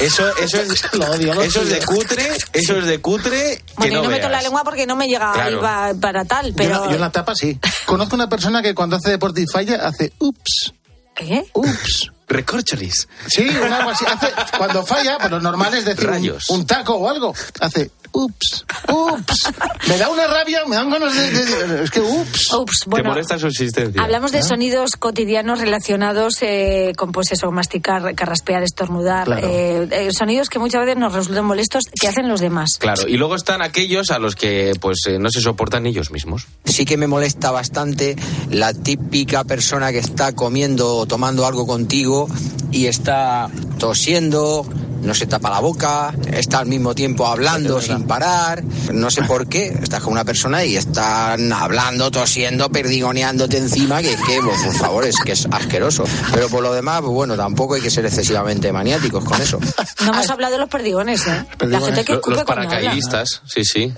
Eso, eso es, Lo odio, lo eso es de cutre, eso es de cutre. que Bueno, y no, no meto la veas. lengua porque no me llega Claro. para tal, Yo, pero. en la- yo en la tapa sí. Conozco una persona que cuando hace deporte y falla, hace ups, ¿Eh? ups. Recorcholis. Sí, un algo así. Hace, cuando falla, pues lo normal es decir un taco o algo. Hace ups, ups. Me da una rabia, me dan ganas de... de- de- es que ups. Ups, Te bueno. molesta su existencia. Hablamos ¿Ah? de sonidos cotidianos relacionados eh, con, pues eso, masticar, carraspear, estornudar. Claro. eh, eh, sonidos que muchas veces nos resultan molestos que hacen los demás. Claro, y luego están aquellos a los que pues eh, no se soportan ellos mismos. Sí que me molesta bastante la típica persona que está comiendo o tomando algo contigo y está tosiendo, no se tapa la boca, está al mismo tiempo hablando sin parar, no sé por qué, estás con una persona y están hablando, tosiendo, perdigoneándote encima, que, que pues, por favor, es que es asqueroso. Pero por lo demás, pues bueno, tampoco hay que ser excesivamente maniáticos con eso. No hemos hablado de los perdigones, ¿eh? La gente que escupe los paracaidistas, sí, sí.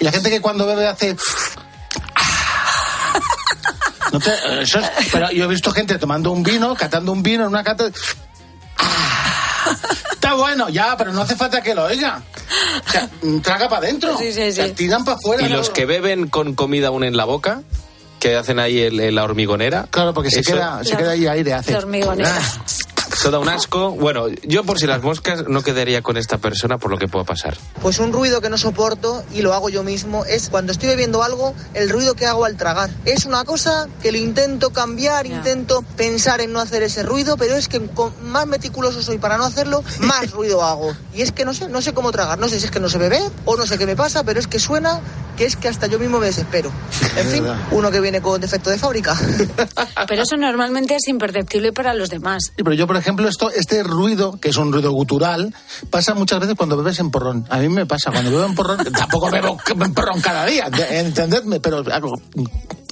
Y la gente que cuando bebe hace... No te- eso es- pero yo he visto gente tomando un vino, catando un vino en una cata... Está bueno, ya, pero no hace falta que lo oiga. O sea, traga para adentro. Sí, sí, sí. Tiran para afuera. Y los que beben con comida aún en la boca, que hacen ahí el- el- la hormigonera. Claro, porque se queda, se queda ahí aire, hace... La hormigonera. Eso da un asco. Bueno, yo por si las moscas no quedaría con esta persona por lo que pueda pasar. Pues un ruido que no soporto y lo hago yo mismo es cuando estoy bebiendo algo, el ruido que hago al tragar. Es una cosa que lo intento cambiar, intento pensar en no hacer ese ruido, pero es que con más meticuloso soy para no hacerlo, más ruido hago. Y es que no sé, no sé cómo tragar, no sé si es que no sé beber o no sé qué me pasa, pero es que suena que es que hasta yo mismo me desespero. En fin, uno que viene con defecto de fábrica. Pero eso normalmente es imperceptible para los demás. Sí, pero yo, por ejemplo, esto, este ruido, que es un ruido gutural, pasa muchas veces cuando bebes en porrón. A mí me pasa, cuando bebo en porrón, tampoco bebo en porrón cada día, de- entendedme, pero hago...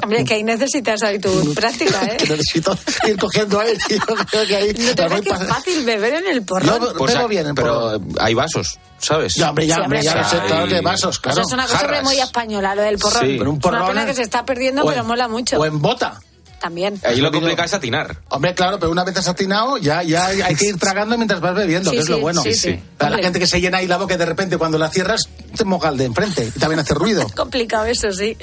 Hombre, que ahí necesitas ahí tu práctica, ¿eh? Que necesito ir cogiendo aire. Yo creo que ahí ¿No te parece pa- fácil beber en el porrón? Yo Pues, bebo ah, bien en pero porrón. hay vasos, ¿sabes? Ya, hombre, ya, Sí, hombre, hombre, ya lo sí. sé, claro que vasos, Eso claro. es una cosa muy española, lo del porrón. Sí. Pero un Es una porrón pena que es- se está perdiendo, o pero en- mola mucho. O en bota. También. Ahí lo complicado es atinar. Hombre, claro, pero una vez has atinado, ya, ya hay que ir tragando mientras vas bebiendo, Sí, que es sí, lo bueno. sí, sí. Para la gente que se llena ahí la boca y de repente cuando la cierras te moja el de enfrente y también hace ruido. Complicado eso, sí.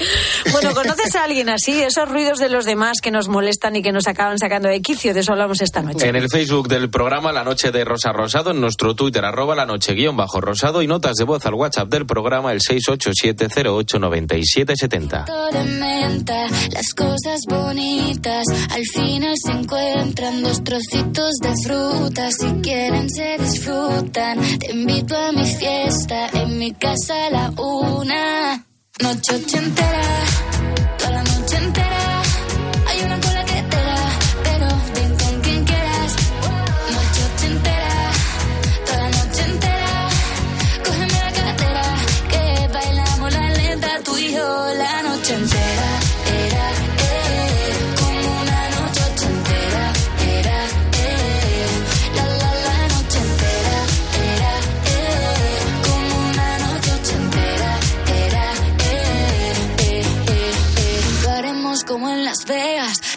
Bueno, ¿conoces a alguien así? Esos ruidos de los demás que nos molestan y que nos acaban sacando de quicio, de eso hablamos esta noche. En el Facebook del programa La Noche de Rosa Rosado, en nuestro Twitter, arroba la noche guion bajo rosado y notas de voz al WhatsApp del programa el 687089770. de menta, las cosas bonitas al final se encuentran dos trocitos de fruta. Si quieren se disfrutan. Te invito a mi fiesta en mi casa a la una. Noche ochentera, toda la noche entera.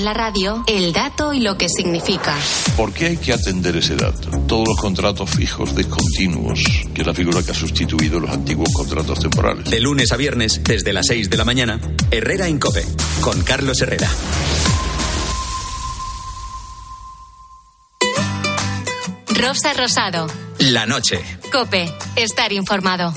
En la radio, el dato y lo que significa. ¿Por qué hay que atender ese dato? Todos los contratos fijos discontinuos, que es la figura que ha sustituido los antiguos contratos temporales. De lunes a viernes, desde las 6 de la mañana, Herrera en Cope, con Carlos Herrera. Rosa Rosado. La noche. Cope. Estar informado.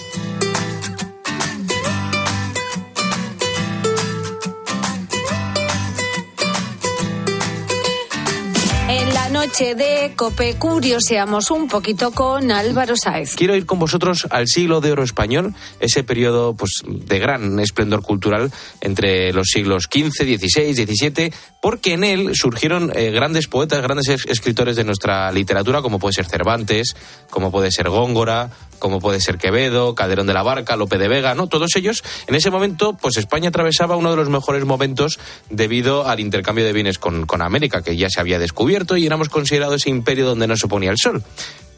Noche de Cope curioseamos un poquito con Álvaro Sáez. Quiero ir con vosotros al siglo de oro español, ese periodo pues, de gran esplendor cultural entre los siglos XV, XVI, XVII, porque en él surgieron eh, grandes poetas, grandes es- escritores de nuestra literatura, como puede ser Cervantes, como puede ser Góngora, como puede ser Quevedo, Calderón de la Barca, Lope de Vega, ¿no? Todos ellos, en ese momento, pues España atravesaba uno de los mejores momentos debido al intercambio de bienes con, con América, que ya se había descubierto y éramos considerados ese imperio donde no se ponía el sol.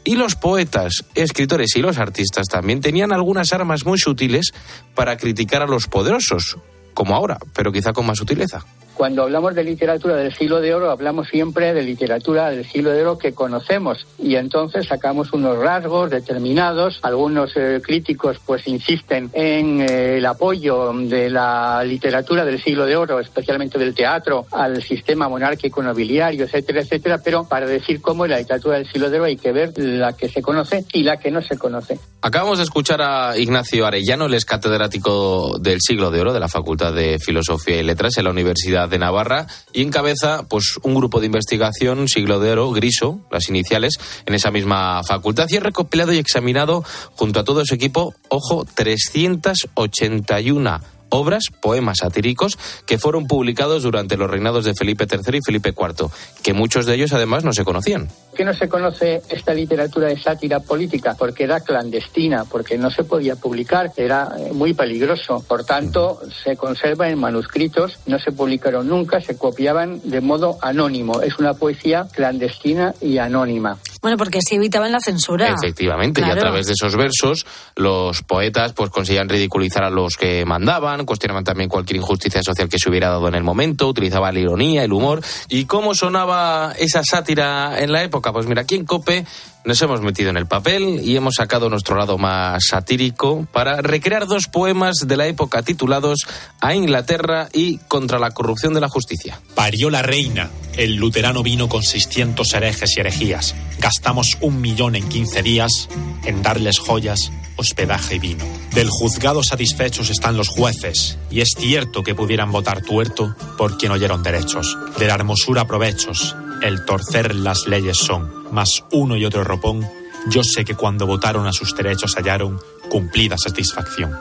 Y los poetas, escritores y los artistas también tenían algunas armas muy sutiles para criticar a los poderosos, como ahora, pero quizá con más sutileza. Cuando hablamos de literatura del siglo de oro, hablamos siempre de literatura del siglo de oro que conocemos y entonces sacamos unos rasgos determinados. Algunos eh, críticos pues insisten en eh, el apoyo de la literatura del siglo de oro, especialmente del teatro, al sistema monárquico nobiliario, etcétera, etcétera, pero para decir cómo en la literatura del siglo de oro hay que ver la que se conoce y la que no se conoce. Acabamos de escuchar a Ignacio Arellano, él es catedrático del siglo de oro de la Facultad de Filosofía y Letras en la Universidad de Navarra y encabeza pues un grupo de investigación siglo de oro, Griso, las iniciales, en esa misma facultad y ha recopilado y examinado junto a todo su equipo, ojo, 381 obras, poemas satíricos, que fueron publicados durante los reinados de Felipe III y Felipe IV, que muchos de ellos además no se conocían. ¿Por qué no se conoce esta literatura de sátira política? Porque era clandestina, porque no se podía publicar, era eh, muy peligroso. Por tanto, se conserva en manuscritos, no se publicaron nunca, se copiaban de modo anónimo. Es una poesía clandestina y anónima. Bueno, porque así evitaban la censura. Efectivamente, y a través de esos versos los poetas pues conseguían ridiculizar a los que mandaban, cuestionaban también cualquier injusticia social que se hubiera dado en el momento, utilizaban la ironía, el humor. ¿Y cómo sonaba esa sátira en la época? Pues mira, aquí en COPE nos hemos metido en el papel y hemos sacado nuestro lado más satírico para recrear dos poemas de la época titulados A Inglaterra y Contra la corrupción de la justicia. Parió la reina. El luterano vino con 600 herejes y herejías. Gastamos un millón en 15 días en darles joyas, hospedaje y vino. Del juzgado satisfechos están los jueces, y es cierto que pudieran votar tuerto por quien oyeron derechos. De la hermosura provechos, el torcer las leyes son, mas uno y otro ropón, yo sé que cuando votaron a sus derechos hallaron cumplida satisfacción.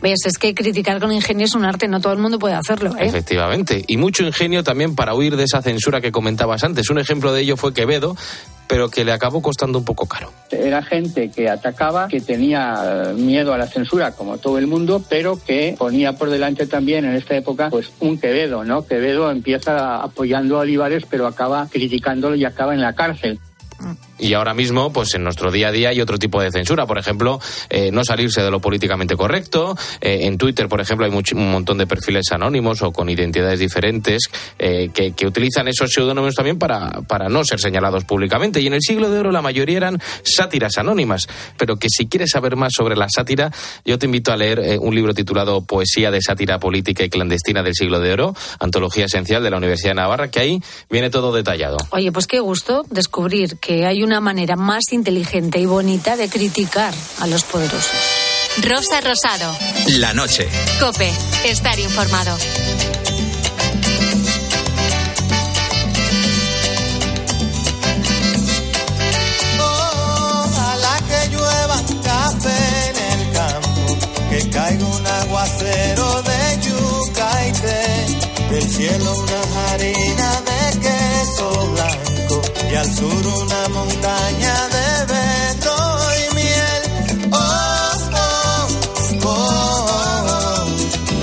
¿Ves? Es que criticar con ingenio es un arte, no todo el mundo puede hacerlo, ¿eh? Efectivamente. Y mucho ingenio también para huir de esa censura que comentabas antes. Un ejemplo de ello fue Quevedo, pero que le acabó costando un poco caro. Era gente que atacaba, que tenía eh, miedo a la censura, como todo el mundo, pero que ponía por delante también en esta época pues un Quevedo, ¿no? Quevedo empieza apoyando a Olivares, pero acaba criticándolo y acaba en la cárcel. Y ahora mismo, pues en nuestro día a día hay otro tipo de censura. Por ejemplo, eh, no salirse de lo políticamente correcto. Eh, en Twitter, por ejemplo, hay much- un montón de perfiles anónimos o con identidades diferentes eh, que, utilizan esos seudónimos también para, para no ser señalados públicamente. Y en el siglo de oro la mayoría eran sátiras anónimas. Pero que si quieres saber más sobre la sátira, yo te invito a leer un libro titulado Poesía de sátira política y clandestina del siglo de oro, antología esencial de la Universidad de Navarra, que ahí viene todo detallado. Oye, pues qué gusto descubrir que hay una manera más inteligente y bonita de criticar a los poderosos. Rosa Rosado. La noche. Cope. Estar informado. Ojalá que llueva café en el campo, que caiga un aguacero de yuca y té, del cielo una harina de queso blanco y al sur una montaña de vento y miel. Oh, oh, oh,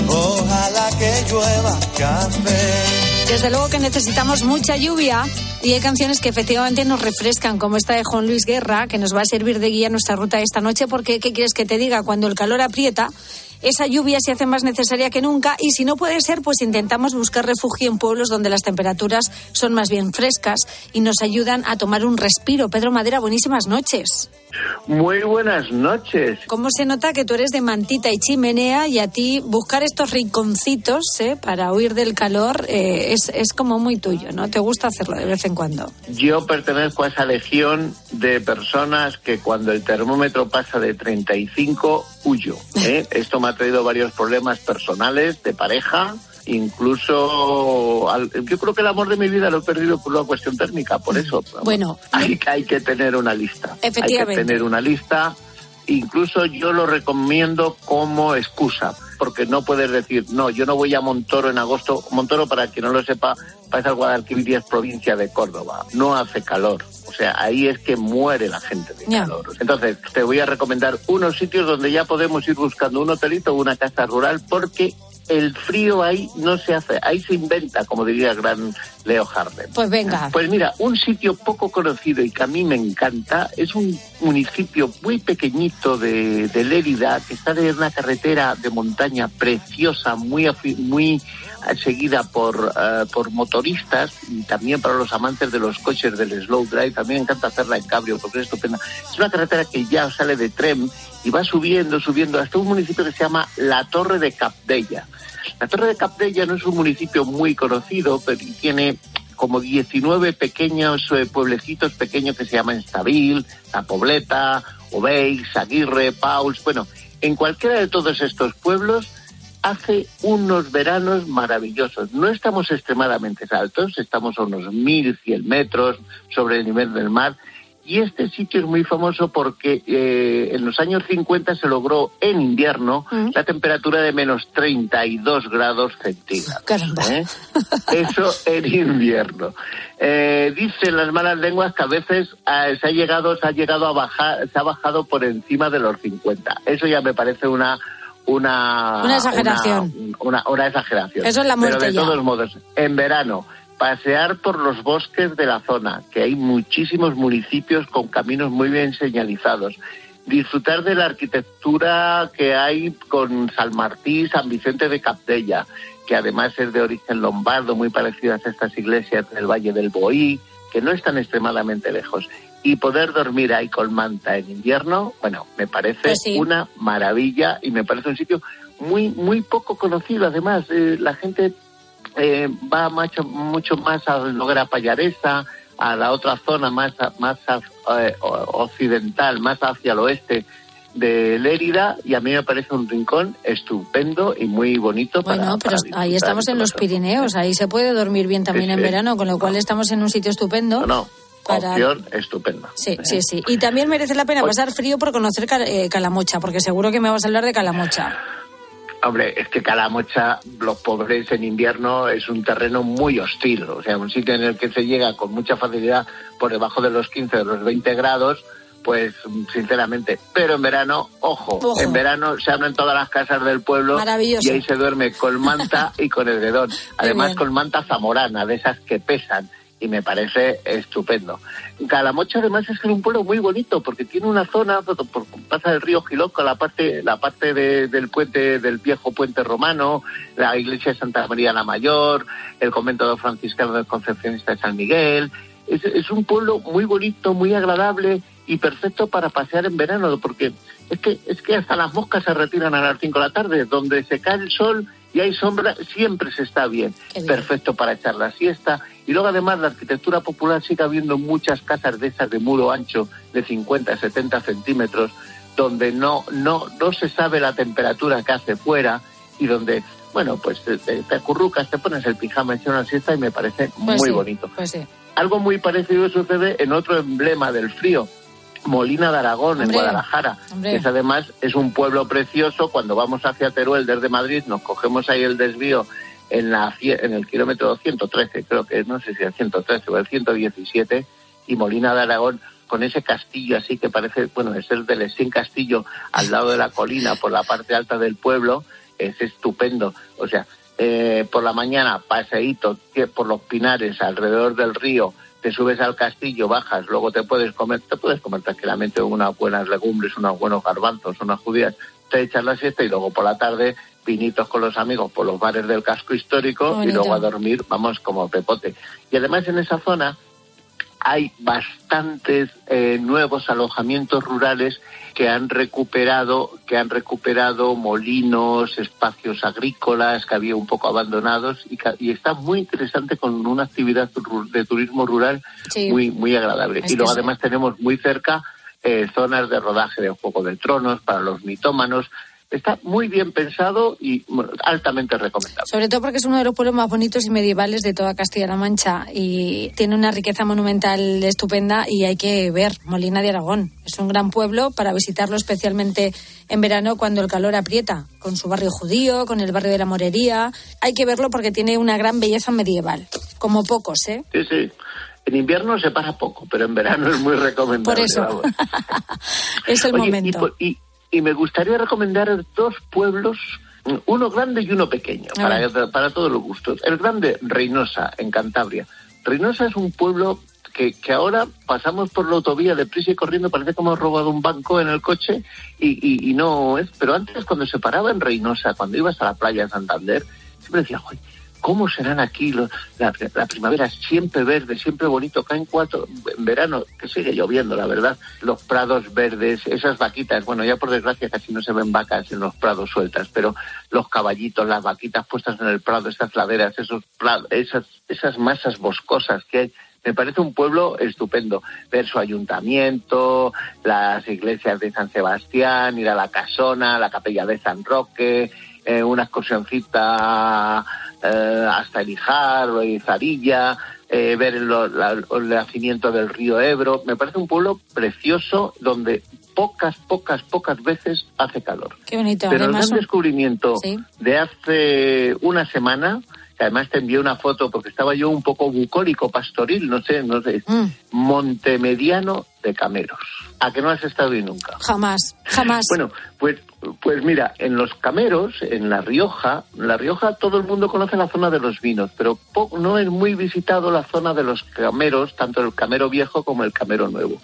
oh, ojalá que llueva café. Desde luego que necesitamos mucha lluvia y hay canciones que efectivamente nos refrescan, como esta de Juan Luis Guerra, que nos va a servir de guía en nuestra ruta esta noche, porque ¿qué quieres que te diga? Cuando el calor aprieta, esa lluvia se hace más necesaria que nunca y si no puede ser, pues intentamos buscar refugio en pueblos donde las temperaturas son más bien frescas y nos ayudan a tomar un respiro. Pedro Madera, buenísimas noches. Muy buenas noches. ¿Cómo se nota que tú eres de mantita y chimenea y a ti buscar estos rinconcitos eh, para huir del calor eh, es, es como muy tuyo, ¿no? Te gusta hacerlo de vez en cuando. Yo pertenezco a esa legión de personas que cuando el termómetro pasa de 35 huyo. ¿eh? Esto me ha traído varios problemas personales, de pareja, incluso al- yo creo que el amor de mi vida lo he perdido por una cuestión térmica, por eso. Bueno, Hay, que- hay que tener una lista. Efectivamente. Hay que tener una lista. Incluso yo lo recomiendo como excusa, porque no puedes decir, no, yo no voy a Montoro en agosto. Montoro, para quien no lo sepa, al Guadalquivir es provincia de Córdoba. No hace calor. O sea, ahí es que muere la gente de calor. Entonces, te voy a recomendar unos sitios donde ya podemos ir buscando un hotelito o una casa rural, porque el frío ahí no se hace, ahí se inventa, como diría el gran Leo Harlem. Pues venga. Pues mira, un sitio poco conocido y que a mí me encanta es un municipio muy pequeñito de, de Lérida que está de una carretera de montaña preciosa, muy, muy eh, seguida por, eh, por motoristas y también para los amantes de los coches del slow drive. A mí me encanta hacerla en cabrio porque es estupenda. Es una carretera que ya sale de tren y va subiendo, subiendo hasta un municipio que se llama La Torre de Capdella. La Torre de Capdella no es un municipio muy conocido, pero tiene como 19 pequeños eh, pueblecitos pequeños que se llaman Estabil, La Pobleta, Obeis, Aguirre, Pauls. Bueno, en cualquiera de todos estos pueblos hace unos veranos maravillosos. No estamos extremadamente altos, estamos a unos 1.100 metros sobre el nivel del mar Y este sitio es muy famoso porque eh, en los años 50 se logró en invierno la temperatura de menos 32 grados centígrados. ¿eh? Eso en invierno. Eh, dicen las malas lenguas que a veces eh, se ha llegado, se ha llegado a bajar, se ha bajado por encima de los 50. Eso ya me parece una una Una exageración. Una, una- una exageración. Eso es la muerte Pero de ya. todos modos, en verano pasear por los bosques de la zona, que hay muchísimos municipios con caminos muy bien señalizados. Disfrutar de la arquitectura que hay con San Martí, San Vicente de Capdella, que además es de origen lombardo, muy parecidas a estas iglesias del Valle del Boí, que no están extremadamente lejos. Y poder dormir ahí con manta en invierno, bueno, me parece Pues sí. una maravilla y me parece un sitio muy muy poco conocido. Además, eh, la gente eh, va mucho, mucho más a Noguera Pallaresa, a la otra zona más, más eh, occidental, más hacia el oeste de Lérida, y a mí me parece un rincón estupendo y muy bonito para Bueno, pero para ahí estamos en los. Pirineos, ahí se puede dormir bien también Sí, en sí. verano, con lo cual estamos en un sitio estupendo. No, no, para- opción estupenda. Sí, sí, sí. Y también merece la pena pasar frío por conocer Cal- eh, Calamocha, porque seguro que me vas a hablar de Calamocha. Hombre, es que Calamocha, los pobres en invierno, es un terreno muy hostil. O sea, un sitio en el que se llega con mucha facilidad por debajo de los 15, de los 20 grados, pues sinceramente. Pero en verano, ojo, Ojo. en verano se abren todas las casas del pueblo y ahí se duerme con manta y con edredón. Además, con manta zamorana, de esas que pesan. Y me parece estupendo. Calamocha además es un pueblo muy bonito porque tiene una zona, por, pasa el río Giloco, la parte, la parte de- del puente, del viejo puente romano, la iglesia de Santa María la Mayor, el convento de franciscano del Concepcionista de San Miguel. Es, es un pueblo muy bonito, muy agradable y perfecto para pasear en verano, porque es que, es que hasta las moscas se retiran a las 5 de la tarde, donde se cae el sol y hay sombra, siempre se está bien. Perfecto para echar la siesta. Y luego además la arquitectura popular sigue habiendo muchas casas de esas de muro ancho de 50, 70 centímetros, donde no, no, no se sabe la temperatura que hace fuera y donde, bueno, pues te, te- te acurrucas, te pones el pijama, echas una siesta y me parece Pues muy sí, bonito. Pues sí. Algo muy parecido sucede en otro emblema del frío, Molina de Aragón, en Guadalajara. hombre. que es además es un pueblo precioso. Cuando vamos hacia Teruel desde Madrid, nos cogemos ahí el desvío en, la, en el kilómetro 113, creo que no sé si el 113 o el 117, y Molina de Aragón con ese castillo así que parece, bueno, es el del Estín Castillo al lado de la colina por la parte alta del pueblo, es estupendo. O sea, eh, por la mañana paseíto por los pinares alrededor del río, te subes al castillo, bajas, luego te puedes comer, te puedes comer tranquilamente unas buenas legumbres, unos buenos garbanzos, unas judías, te echas la siesta y luego por la tarde pinitos con los amigos por los bares del casco histórico y luego a dormir, vamos como pepote. Y además en esa zona hay bastantes eh, nuevos alojamientos rurales que han recuperado que han recuperado molinos, espacios agrícolas que había un poco abandonados y, está muy interesante con una actividad de turismo rural Sí. muy muy agradable. Es y luego sí. además tenemos muy cerca eh, zonas de rodaje de Juego de Tronos para los mitómanos. Está muy bien pensado y bueno, altamente recomendable. Sobre todo porque es uno de los pueblos más bonitos y medievales de toda Castilla-La Mancha y tiene una riqueza monumental estupenda y hay que ver Molina de Aragón. Es un gran pueblo para visitarlo especialmente en verano cuando el calor aprieta, con su barrio judío, con el barrio de la Morería. Hay que verlo porque tiene una gran belleza medieval, como pocos, ¿eh? Sí, sí. En invierno se para poco, pero en verano es muy recomendable. Por eso. Es el Oye, momento. Y, y me gustaría recomendar dos pueblos, uno grande y uno pequeño, para, para todos los gustos. El grande, Reynosa, en Cantabria. Reynosa es un pueblo que, que ahora pasamos por la autovía deprisa y corriendo, parece que hemos robado un banco en el coche y, y- y no es. Pero antes, cuando se paraba en Reynosa, cuando ibas a la playa de Santander, siempre decía, "Joder, ¿Cómo serán aquí la, primavera? Siempre verde, siempre bonito. Caen cuatro, en verano, que sigue lloviendo, la verdad. Los prados verdes, esas vaquitas. Bueno, ya por desgracia casi no se ven vacas en los prados sueltas, pero los caballitos, las vaquitas puestas en el prado, esas laderas, esos prados, esas, esas masas boscosas que hay. Me parece un pueblo estupendo. Ver su ayuntamiento, las iglesias de San Sebastián, ir a la Casona, la capilla de San Roque, eh, una excursioncita eh, hasta el Ijar o Izarilla. eh, ver el, la- el nacimiento del río Ebro. Me parece un pueblo precioso donde pocas, pocas, pocas veces hace calor. Qué bonito. Pero el gran descubrimiento Sí. de hace una semana, que además te envié una foto porque estaba yo un poco bucólico, pastoril, no sé, no sé, Mm. Montemediano de Cameros. ¿A que no has estado ahí nunca? jamás, jamás. Bueno, pues, pues mira, en los Cameros, en La Rioja, La Rioja todo el mundo conoce la zona de los vinos, pero no es muy visitado la zona de los Cameros, tanto el Camero Viejo como el Camero Nuevo.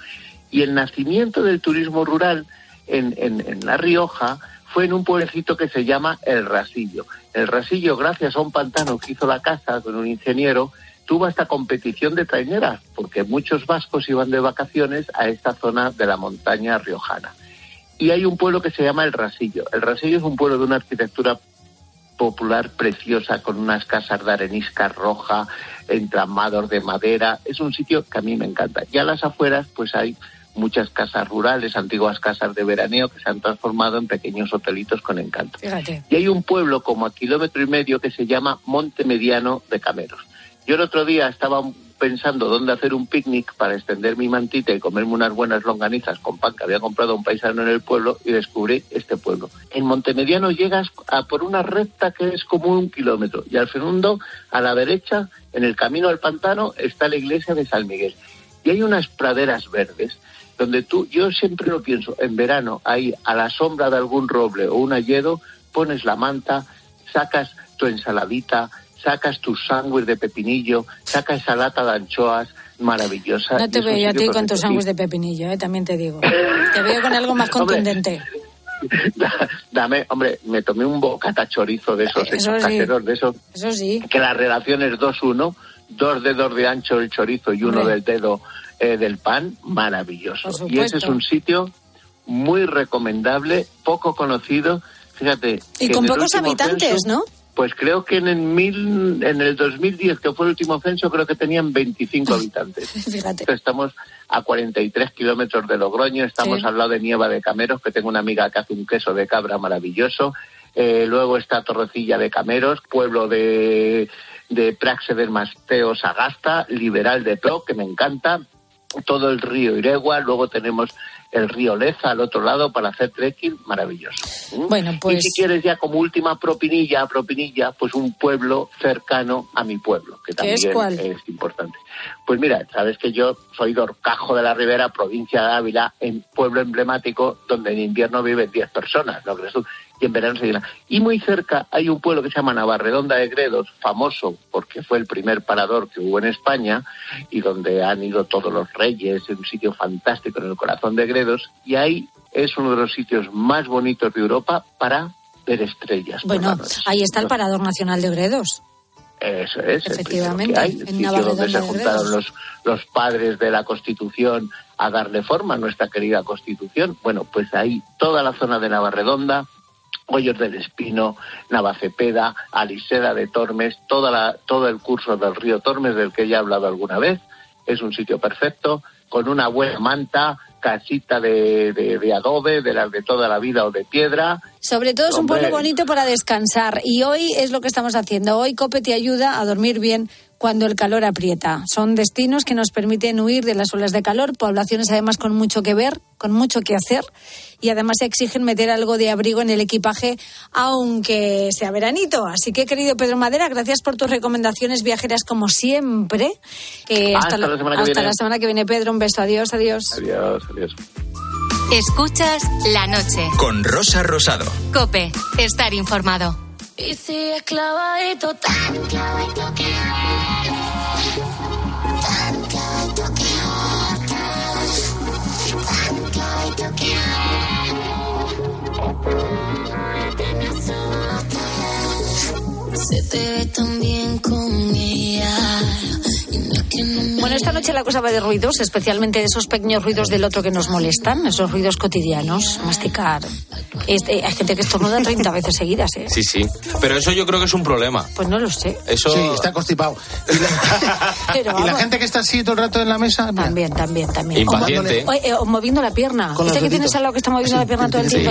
Y el nacimiento del turismo rural en, en, en La Rioja fue en un pueblecito que se llama El Rasillo. El Rasillo, gracias a un pantano que hizo la casa con un ingeniero, tuvo esta competición de traineras, porque muchos vascos iban de vacaciones a esta zona de la montaña riojana. Y hay un pueblo que se llama El Rasillo. El Rasillo es un pueblo de una arquitectura popular preciosa con unas casas de arenisca roja, entramados de madera. Es un sitio que a mí me encanta. Y a las afueras pues hay muchas casas rurales, antiguas casas de veraneo que se han transformado en pequeños hotelitos con encanto. Fíjate. Y hay un pueblo como a kilómetro y medio que se llama Monte Mediano de Cameros. Yo el otro día estaba pensando dónde hacer un picnic para extender mi mantita y comerme unas buenas longanizas con pan que había comprado un paisano en el pueblo y descubrí este pueblo. En Montemediano llegas a por una recta que es como un kilómetro y al segundo, a la derecha, en el camino al pantano, está la iglesia de San Miguel. Y hay unas praderas verdes donde tú, yo siempre lo pienso, en verano, ahí a la sombra de algún roble o un hayedo, pones la manta, sacas tu ensaladita, sacas tu sándwich de pepinillo, sacas esa lata de anchoas maravillosa. No te veo yo a ti con tus sándwiches de pepinillo, eh, también te digo. Te veo con algo más contundente. Dame, hombre, me tomé un bocata chorizo de esos, Eso esos sí. caseros, de esos Eso sí. que la relación es 2-1, dos dedos de ancho el chorizo y uno Hombre. del dedo eh, del pan, maravilloso. Y ese es un sitio muy recomendable, poco conocido, fíjate. Y con pocos habitantes, censo, ¿no? Pues creo que en el, mil, en el 2010, que fue el último censo, creo que tenían 25 habitantes. Fíjate. Estamos a 43 kilómetros de Logroño, estamos Sí. al lado de Nieva de Cameros, que tengo una amiga que hace un queso de cabra maravilloso. Eh, luego está Torrecilla de Cameros, pueblo de, de Praxe del Masteo Sagasta, Liberal de Pro, que me encanta. Todo el río Iregua, luego tenemos el río Leza al otro lado para hacer trekking, maravilloso. ¿Mm? Bueno, pues- Y si quieres ya como última propinilla, propinilla, pues un pueblo cercano a mi pueblo, que ¿Qué es también cuál? es importante. Pues mira, sabes que yo soy de Orcajo de la Ribera, provincia de Ávila, en pueblo emblemático donde en invierno viven 10 personas, ¿no crees tú? Y en verano se llena. Y muy cerca hay un pueblo que se llama Navarredonda de Gredos, famoso porque fue el primer parador que hubo en España y donde han ido todos los reyes, es un sitio fantástico en el corazón de Gredos, y ahí es uno de los sitios más bonitos de Europa para ver estrellas. Bueno, ahí está el Parador Nacional de Gredos. Eso es. Efectivamente, primero que hay, el en sitio donde se juntaron los, los padres de la Constitución a darle forma a nuestra querida Constitución. Bueno, pues ahí toda la zona de Navarredonda, Hoyos del Espino, Navacepeda, Aliseda de Tormes, toda la, todo el curso del río Tormes del que ya he hablado alguna vez. Es un sitio perfecto, con una buena manta, casita de, de, de adobe, de las de toda la vida o de piedra, Sobre todo es un pueblo bonito para descansar y hoy es lo que estamos haciendo. Hoy COPE te ayuda a dormir bien cuando el calor aprieta. Son destinos que nos permiten huir de las olas de calor, poblaciones además con mucho que ver, con mucho que hacer y además exigen meter algo de abrigo en el equipaje aunque sea veranito. Así que querido Pedro Madera, gracias por tus recomendaciones viajeras como siempre. Que Hasta la semana que hasta la semana que viene Pedro, un beso, adiós, adiós. Adiós, adiós. Escuchas la noche. Con Rosa Rosado. Cope, estar informado. Y sigue clavadito, tan clavadito que tan clavadito que tan clavadito que Se te ve tan bien con es que Bueno, esta noche la cosa va de ruidos, especialmente de esos pequeños ruidos del otro que nos molestan, esos ruidos cotidianos, masticar. Este, hay gente que estornuda 30 veces seguidas, ¿eh? Sí, sí. Pero eso yo creo que es un problema. Pues no lo sé. Eso... Sí, está constipado. Y la, Pero y la gente que está así todo el rato en la mesa. mira. También, también, también. Impaciente. O, eh, o moviendo la pierna. Este que tienes al lado que está moviendo la pierna todo el tiempo.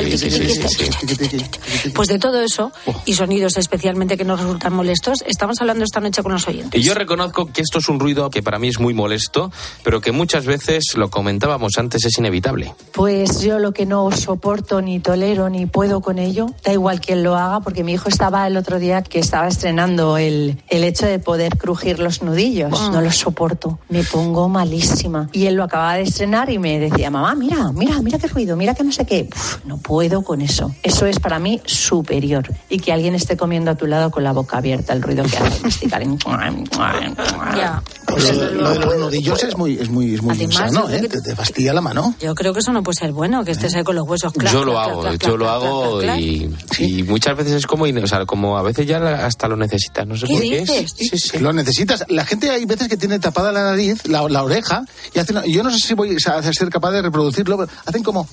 Pues de todo eso y sonidos especialmente que nos resultan molestos, estamos hablando esta noche con los oyentes. Y yo reconozco que esto es un ruido que para mí es muy molesto, pero que muchas veces, lo comentábamos antes, es inevitable. Pues yo lo que no soporto ni tolero ni puedo con ello, da igual quien lo haga, porque mi hijo estaba el otro día que estaba estrenando el, el hecho de poder crujir los nudillos. No lo soporto, me pongo malísima. Y él lo acababa de estrenar y me decía, mamá, mira, mira, mira qué ruido, mira que no sé qué. Uf, no puedo con eso. Eso es para mí superior. Y que alguien esté comiendo a tu lado con la boca abierta, el ruido que hace masticar. Pues lo, lo de los nudillos es muy, es muy, es muy Además, insano, yo ¿eh? Te, te fastidia la mano. Yo creo que eso no puede ser bueno, que estés ahí con los huesos clac, yo lo clac, hago, clac, yo lo hago clac, clac. y, y muchas veces es como, in- o sea, como a veces ya hasta lo necesitas, no sé ¿Qué por qué. dices? Sí, sí. Lo necesitas. La gente hay veces que tiene tapada la nariz, la, la oreja, y hacen, yo no sé si voy a ser capaz de reproducirlo, pero hacen como...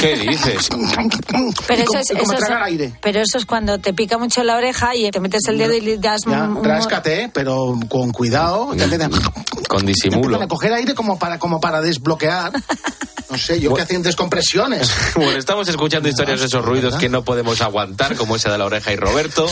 ¿Qué dices? Pero y eso como, es, y como eso es- tragar aire. pero eso es cuando te pica mucho la oreja y te metes el dedo y le das Ya, un- un- ráscate, pero con cuidado. Te empiezan- Con disimulo. a coger aire como para, como para desbloquear. No sé, yo que hacen descompresiones. Bueno, estamos escuchando historias de esos ruidos que no podemos aguantar, como ese de la oreja y Roberto.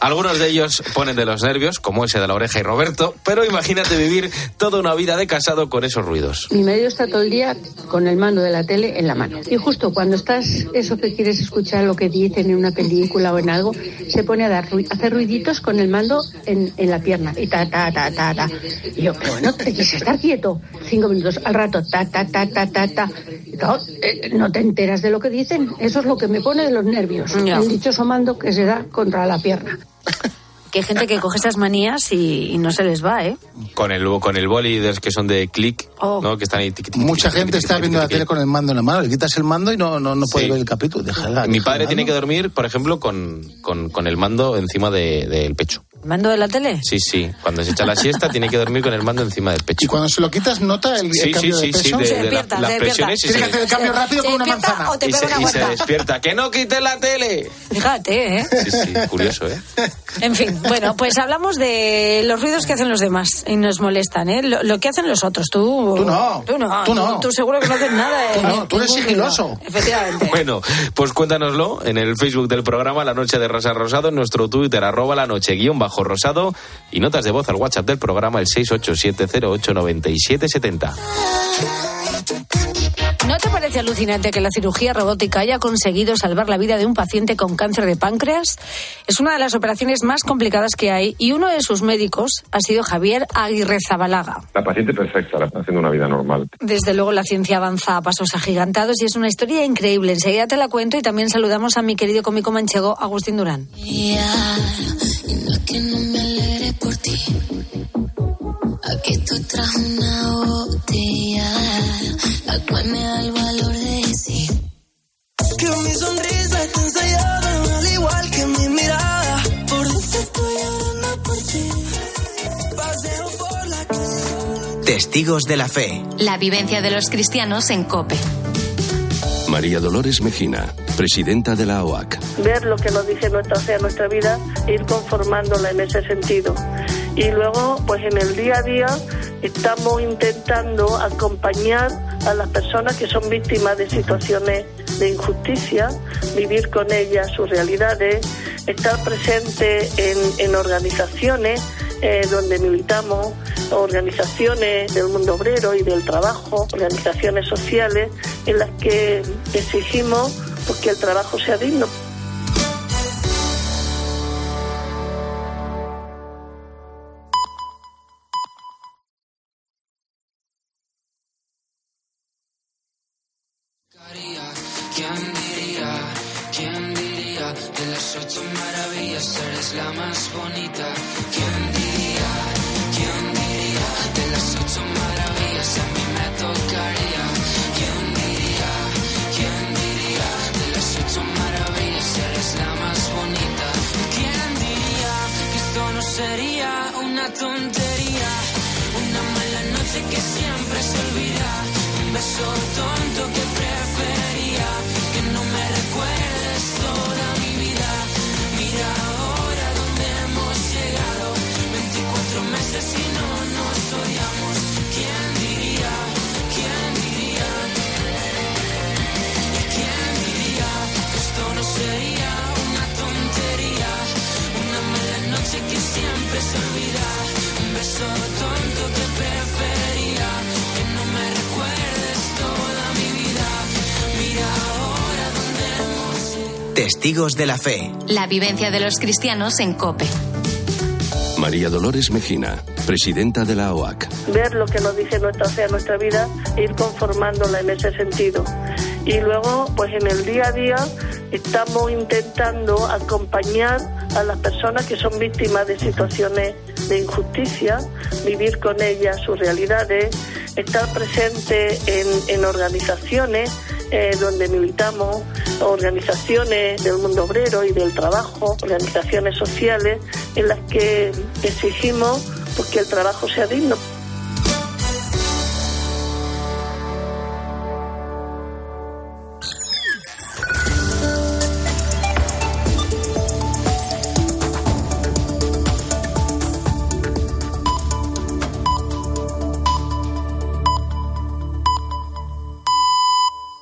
Algunos de ellos ponen de los nervios, como ese de la oreja y Roberto, pero imagínate vivir toda una vida de casado con esos ruidos. Mi marido está todo el día con el mando de la tele en la mano. Y justo cuando estás, eso que quieres escuchar, lo que dicen en una película o en algo, se pone a dar a hacer ruiditos con el mando en, en la pierna. Y ta, ta, ta, ta, ta. Y yo, pero bueno, te quieres estar quieto. Cinco minutos al rato, ta, ta, ta, ta, ta, ta. Claro, eh, no te enteras de lo que dicen. Eso es lo que me pone de los nervios. Ya. El dichoso mando que se da contra la pierna. que hay gente que coge esas manías y, y no se les va, ¿eh? Con el, con el boli de que son de clic, Oh. ¿no? Que están ahí. Mucha gente está viendo la tele con el mando en la mano. Le quitas el mando y no, no, no puede Sí. ver el capítulo. Déjala, Mi deja padre tiene que dormir, por ejemplo, con, con, con el mando encima de- del pecho. ¿Mando de la tele? Sí, sí. Cuando se echa la siesta tiene que dormir con el mando encima del pecho. Y cuando se lo quitas, ¿nota el, el Sí, sí, cambio sí, de sí, de, de la- despierta, las presiones que se, hacer el cambio rápido ¿Se con una despierta manzana. o te y se- una y se despierta. ¡Que no quite la tele! Fíjate, ¿eh? Sí, sí, curioso, ¿eh? En fin, bueno, pues hablamos de los ruidos que hacen los demás y nos molestan, ¿eh? Lo, lo que hacen los otros. Tú, Tú no. Tú no. Tú no. Tú, seguro que no haces nada. ¿eh? Tú no, tú eres sigiloso. Efectivamente. Bueno, pues cuéntanoslo en el Facebook del programa La Noche de Rosa Rosado, en nuestro Twitter, arroba la noche guion bajo rosado, y notas de voz al WhatsApp del programa, el 687089770. ¿No te parece alucinante que la cirugía robótica haya conseguido salvar la vida de un paciente con cáncer de páncreas? Es una de las operaciones más complicadas que hay y uno de sus médicos ha sido Javier Aguirre Zabalaga. La paciente perfecta, la- haciendo una vida normal. Desde luego la ciencia avanza a pasos agigantados y es una historia increíble. Enseguida te la cuento y también saludamos a mi querido cómico manchego Agustín Durán. Y no es que no me alegre por ti. Aquí tú traes una botella, la cual me da el valor de decir. Que mi sonrisa está ensayada, al igual que mi mirada. Por dentro estoy llorando por ti. Paseo por la calle. Testigos de la Fe. La vivencia de los cristianos en COPE. María Dolores Mejina, presidenta de la OAC. ver lo que nos dice nuestra fe a nuestra vida ir conformándola en ese sentido. Y luego, pues en el día a día estamos intentando acompañar a las personas que son víctimas de situaciones de injusticia, vivir con ellas sus realidades, estar presente en, en organizaciones eh, donde militamos, organizaciones del mundo obrero y del trabajo, organizaciones sociales en las que exigimos pues, que el trabajo sea digno. Bonita. Testigos de la Fe. La vivencia de los cristianos en COPE. María Dolores Mejina, presidenta de la OAC. ver lo que nos dice nuestra fe a nuestra vida e ir conformándola en ese sentido. Y luego, pues en el día a día estamos intentando acompañar a las personas que son víctimas de situaciones de injusticia, vivir con ellas sus realidades, estar presente en, en organizaciones eh, donde militamos, organizaciones del mundo obrero y del trabajo, organizaciones sociales en las que exigimos pues, que el trabajo sea digno.